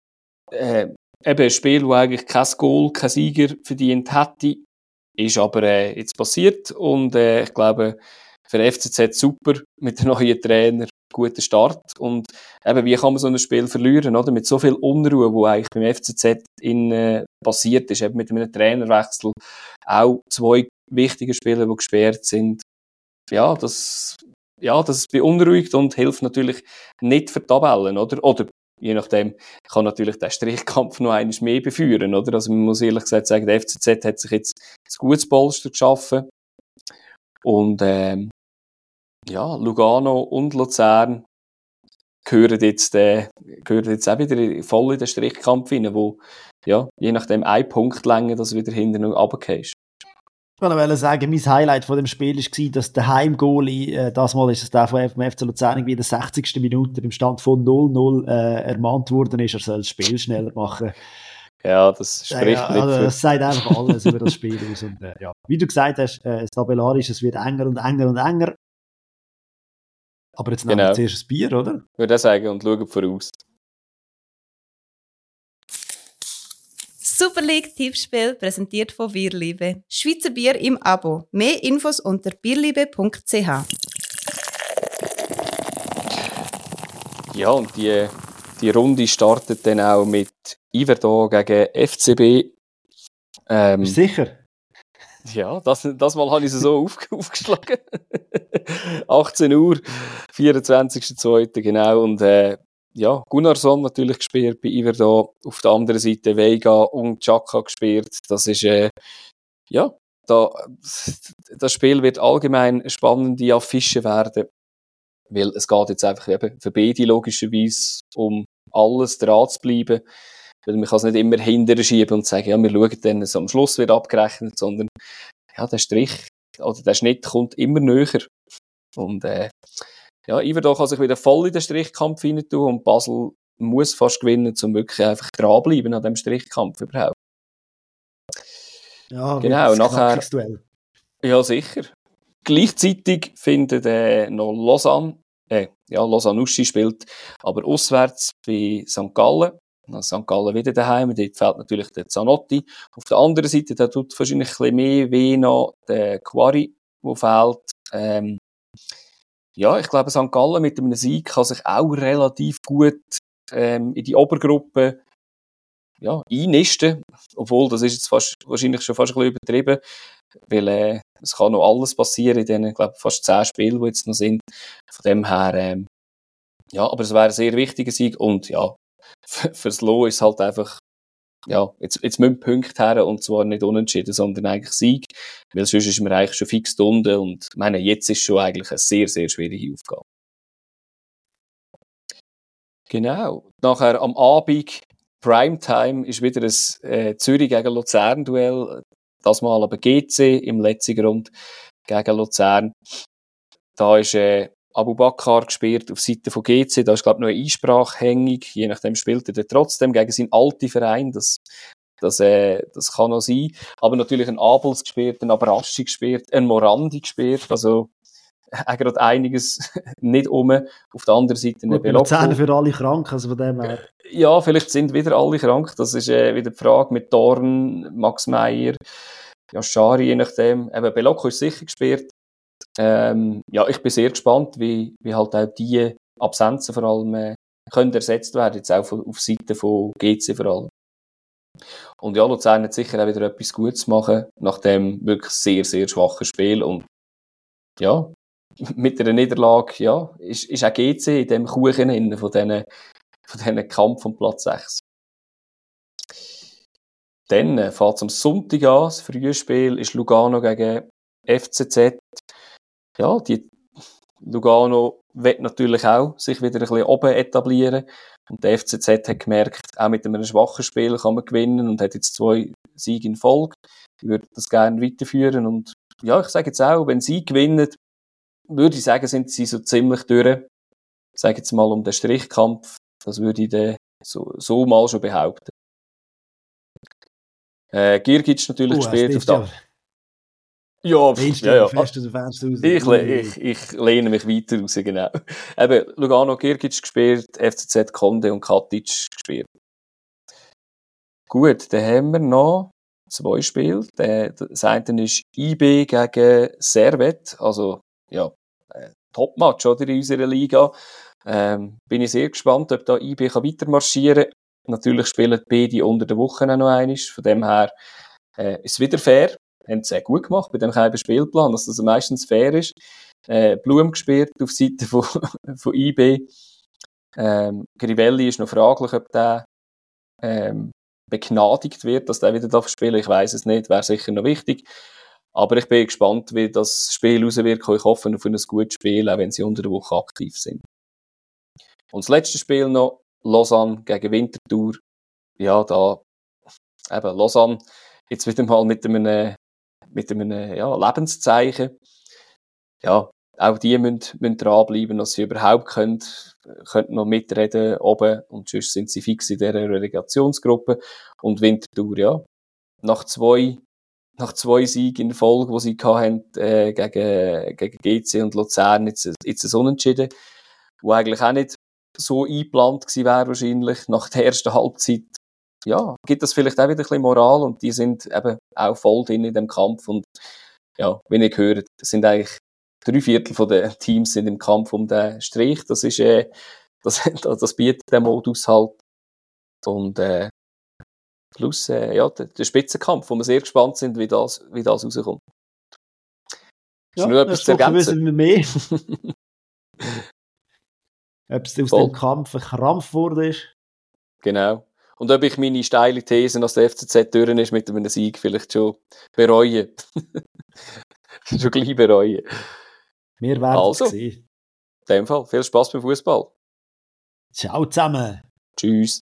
Speaker 2: äh, eben ein Spiel, wo eigentlich kein Goal, kein Sieger verdient hätte, ist aber äh, jetzt passiert und äh, ich glaube, für FCZ super mit dem neuen Trainer, guter Start. Und eben, wie kann man so ein Spiel verlieren, oder? Mit so viel Unruhe, wo eigentlich beim FCZ in, äh, passiert ist, eben mit einem Trainerwechsel, auch zwei wichtige Spieler, die gesperrt sind. Ja, das, ja, das beunruhigt und hilft natürlich nicht für die Tabellen, oder? Oder je nachdem, kann natürlich der Strichkampf noch eines mehr beführen, oder? Also man muss ehrlich gesagt sagen, der FCZ hat sich jetzt ein gutes Polster geschaffen und ähm, ja, Lugano und Luzern gehören jetzt, äh, gehören jetzt auch wieder voll in den Strichkampf rein, wo ja, je nachdem ein Punkt länger, dass du wieder hinten noch runtergehst.
Speaker 1: Ich wollte sagen, mein Highlight von dem Spiel war, dass der Heimgoalie, äh, das Mal ist es der von FC Luzern, irgendwie in der 60. Minute im Stand von 0-0 äh, ermahnt worden ist, er soll das Spiel schneller machen.
Speaker 2: Ja, das spricht ja,
Speaker 1: ja, also, Das sagt einfach alles über das Spiel aus. Und, äh, ja. Wie du gesagt hast, äh, tabellarisch, es wird enger und enger und enger. Aber jetzt nehmen genau. wir zuerst ein Bier, oder?
Speaker 2: Ich würde sagen, und schauen voraus.
Speaker 3: Super League Tippspiel präsentiert von Bierliebe. Schweizer Bier im Abo. Mehr Infos unter bierliebe.ch.
Speaker 2: Ja, und die, die Runde startet dann auch mit Iverdon gegen FCB.
Speaker 1: Ähm, sicher?
Speaker 2: Ja, das, das Mal habe ich es so auf, aufgeschlagen. 18 Uhr, 24.02. genau. Und äh, ja, Gunnarsson natürlich gespielt bei Iverdon. Auf der anderen Seite Vega und Chaka gespielt. Das ist, äh, ja, da, das Spiel wird allgemein eine spannende Affische werden. Weil es geht jetzt einfach eben für beide logischerweise um alles dran zu bleiben. Weil man kann es nicht immer hinterher schieben und sagen, ja, wir schauen dann, dass am Schluss wird abgerechnet, sondern ja, der Strich oder der Schnitt kommt immer näher. Und äh, ja, Iverdon kann sich wieder voll in den Strichkampf hinein tun und Basel muss fast gewinnen, um wirklich einfach dranbleiben an dem Strichkampf überhaupt.
Speaker 1: Ja, genau, nachher.
Speaker 2: Ja, sicher. Gleichzeitig findet äh, noch Lausanne, äh, ja, Lausanne Uschi spielt, aber auswärts bei St. Gallen. St. Gallen wieder daheim, dort fehlt natürlich der Zanotti. Auf der anderen Seite, da tut wahrscheinlich ein bisschen mehr weh noch der Quarry, der fehlt. Ähm, ja, ich glaube, St. Gallen mit einem Sieg kann sich auch relativ gut ähm, in die Obergruppe ja, einnisten. Obwohl, das ist jetzt fast, wahrscheinlich schon fast ein bisschen übertrieben, weil äh, es kann noch alles passieren in diesen, glaube fast zehn Spielen, die jetzt noch sind. Von dem her, ähm, ja, aber es wäre ein sehr wichtiger Sieg und ja, fürs Lo ist halt einfach ja, jetzt, jetzt müssen Punkte her und zwar nicht unentschieden, sondern eigentlich Sieg, weil sonst ist man eigentlich schon fix unten und ich meine, jetzt ist schon eigentlich eine sehr, sehr schwierige Aufgabe. Genau. Nachher am Abend, Primetime, ist wieder ein äh, Zürich gegen Luzern-Duell. Das mal aber GC im letzten Grund gegen Luzern. Da ist äh, Abu Bakr gespielt auf Seite von GC. Da ist, glaube ich, noch eine Einsprache hängig. Je nachdem spielt er trotzdem gegen seinen alten Verein. Das, das, äh, das kann noch sein. Aber natürlich ein Abels gespielt, ein Abraschi gespielt, ein Morandi gespielt. Also, auch gerade einiges nicht um. Auf der anderen Seite
Speaker 1: eine Belocco. für alle krank, also von dem her.
Speaker 2: Ja, vielleicht sind wieder alle krank. Das ist äh, wieder die Frage mit Dorn, Max Meyer, ja, Schari, je nachdem. Eben, Belocco ist sicher gespielt. Ähm, ja, ich bin sehr gespannt, wie, wie halt auch die Absenzen vor allem äh, können ersetzt werden, jetzt auch auf Seite von GC vor allem. Und ja, Luzern hat sicher auch wieder etwas Gutes machen, nach dem wirklich sehr, sehr schwachen Spiel und ja, mit einer Niederlage, ja, ist, ist auch GC in dem Kuchen von diesen, von diesen Kampf um Platz 6. Dann äh, fährt es am Sonntag an, das frühe Spiel ist Lugano gegen FCZ. Ja, die Lugano wird natürlich auch sich wieder ein bisschen oben etablieren. Und der FCZ hat gemerkt, auch mit einem schwachen Spiel kann man gewinnen und hat jetzt zwei Siege in Folge. Ich würde das gerne weiterführen und ja, ich sage jetzt auch, wenn sie gewinnen, würde ich sagen, sind sie so ziemlich durch. Ich sage jetzt mal um den Strichkampf. Das würde ich dann so, so mal schon behaupten. Äh, Girgic natürlich
Speaker 1: oh,
Speaker 2: gespielt
Speaker 1: auf der.
Speaker 2: Ja, ja, ja.
Speaker 1: Fest raus.
Speaker 2: Ich, ich, ich lehne mich weiter raus, genau. Eben, Lugano Girgic gespielt, FCZ Conde und Katic gespielt. Gut, dann haben wir noch zwei Spiele. Das eine ist IB gegen Servet, also ja, äh, Top-Match oder, in unserer Liga. Ähm, bin ich sehr gespannt, ob da IB kann weiter marschieren Natürlich spielen beide unter der Woche auch noch einiges. Von dem her äh, ist es wieder fair. Haben es sehr gut gemacht bei dem kleinen Spielplan, dass das meistens fair ist. Äh, Blum gespielt auf Seite von, von IB. Ähm, Grivelli ist noch fraglich, ob der ähm, begnadigt wird, dass der wieder darf spielen. Ich weiß es nicht, wäre sicher noch wichtig. Aber ich bin gespannt, wie das Spiel auswirkt. Ich hoffe auf ein gutes Spiel, auch wenn sie unter der Woche aktiv sind. Und das letzte Spiel noch, Lausanne gegen Winterthur. Ja, da, eben, Lausanne, jetzt wieder mal mit einem, mit einem ja, Lebenszeichen. Ja, auch die müssen, müssen dranbleiben, dass sie überhaupt können, können noch mitreden oben und sonst sind sie fix in dieser Relegationsgruppe. Und Winterthur, ja, nach zwei nach zwei Siegen in Folge, die sie hatten, äh, gegen, gegen GC und Luzern, jetzt, jetzt ein Unentschieden, wo eigentlich auch nicht so eingeplant gewesen wäre, wahrscheinlich, nach der ersten Halbzeit. Ja, gibt das vielleicht auch wieder ein bisschen Moral und die sind eben auch voll drin in dem Kampf und ja, wenn ich höre, sind eigentlich drei Viertel von den Teams sind im Kampf um den Strich. Das ist, äh, das, das bietet der Modus halt. Und, äh, Plus äh, ja, der, der, Spitzenkampf, wo wir sehr gespannt sind, wie das, wie das rauskommt.
Speaker 1: Ist ja, nur etwas zu ergänzen? Wir mehr. ob es aus Voll. dem Kampf ein Krampf wurde ist.
Speaker 2: Genau. Und ob ich meine steile These, dass der FCZ durch ist mit einem Sieg, vielleicht schon bereue. schon gleich bereue.
Speaker 1: Wir werden also, es sehen.
Speaker 2: In dem Fall, viel Spaß beim Fußball.
Speaker 1: Ciao zusammen.
Speaker 2: Tschüss.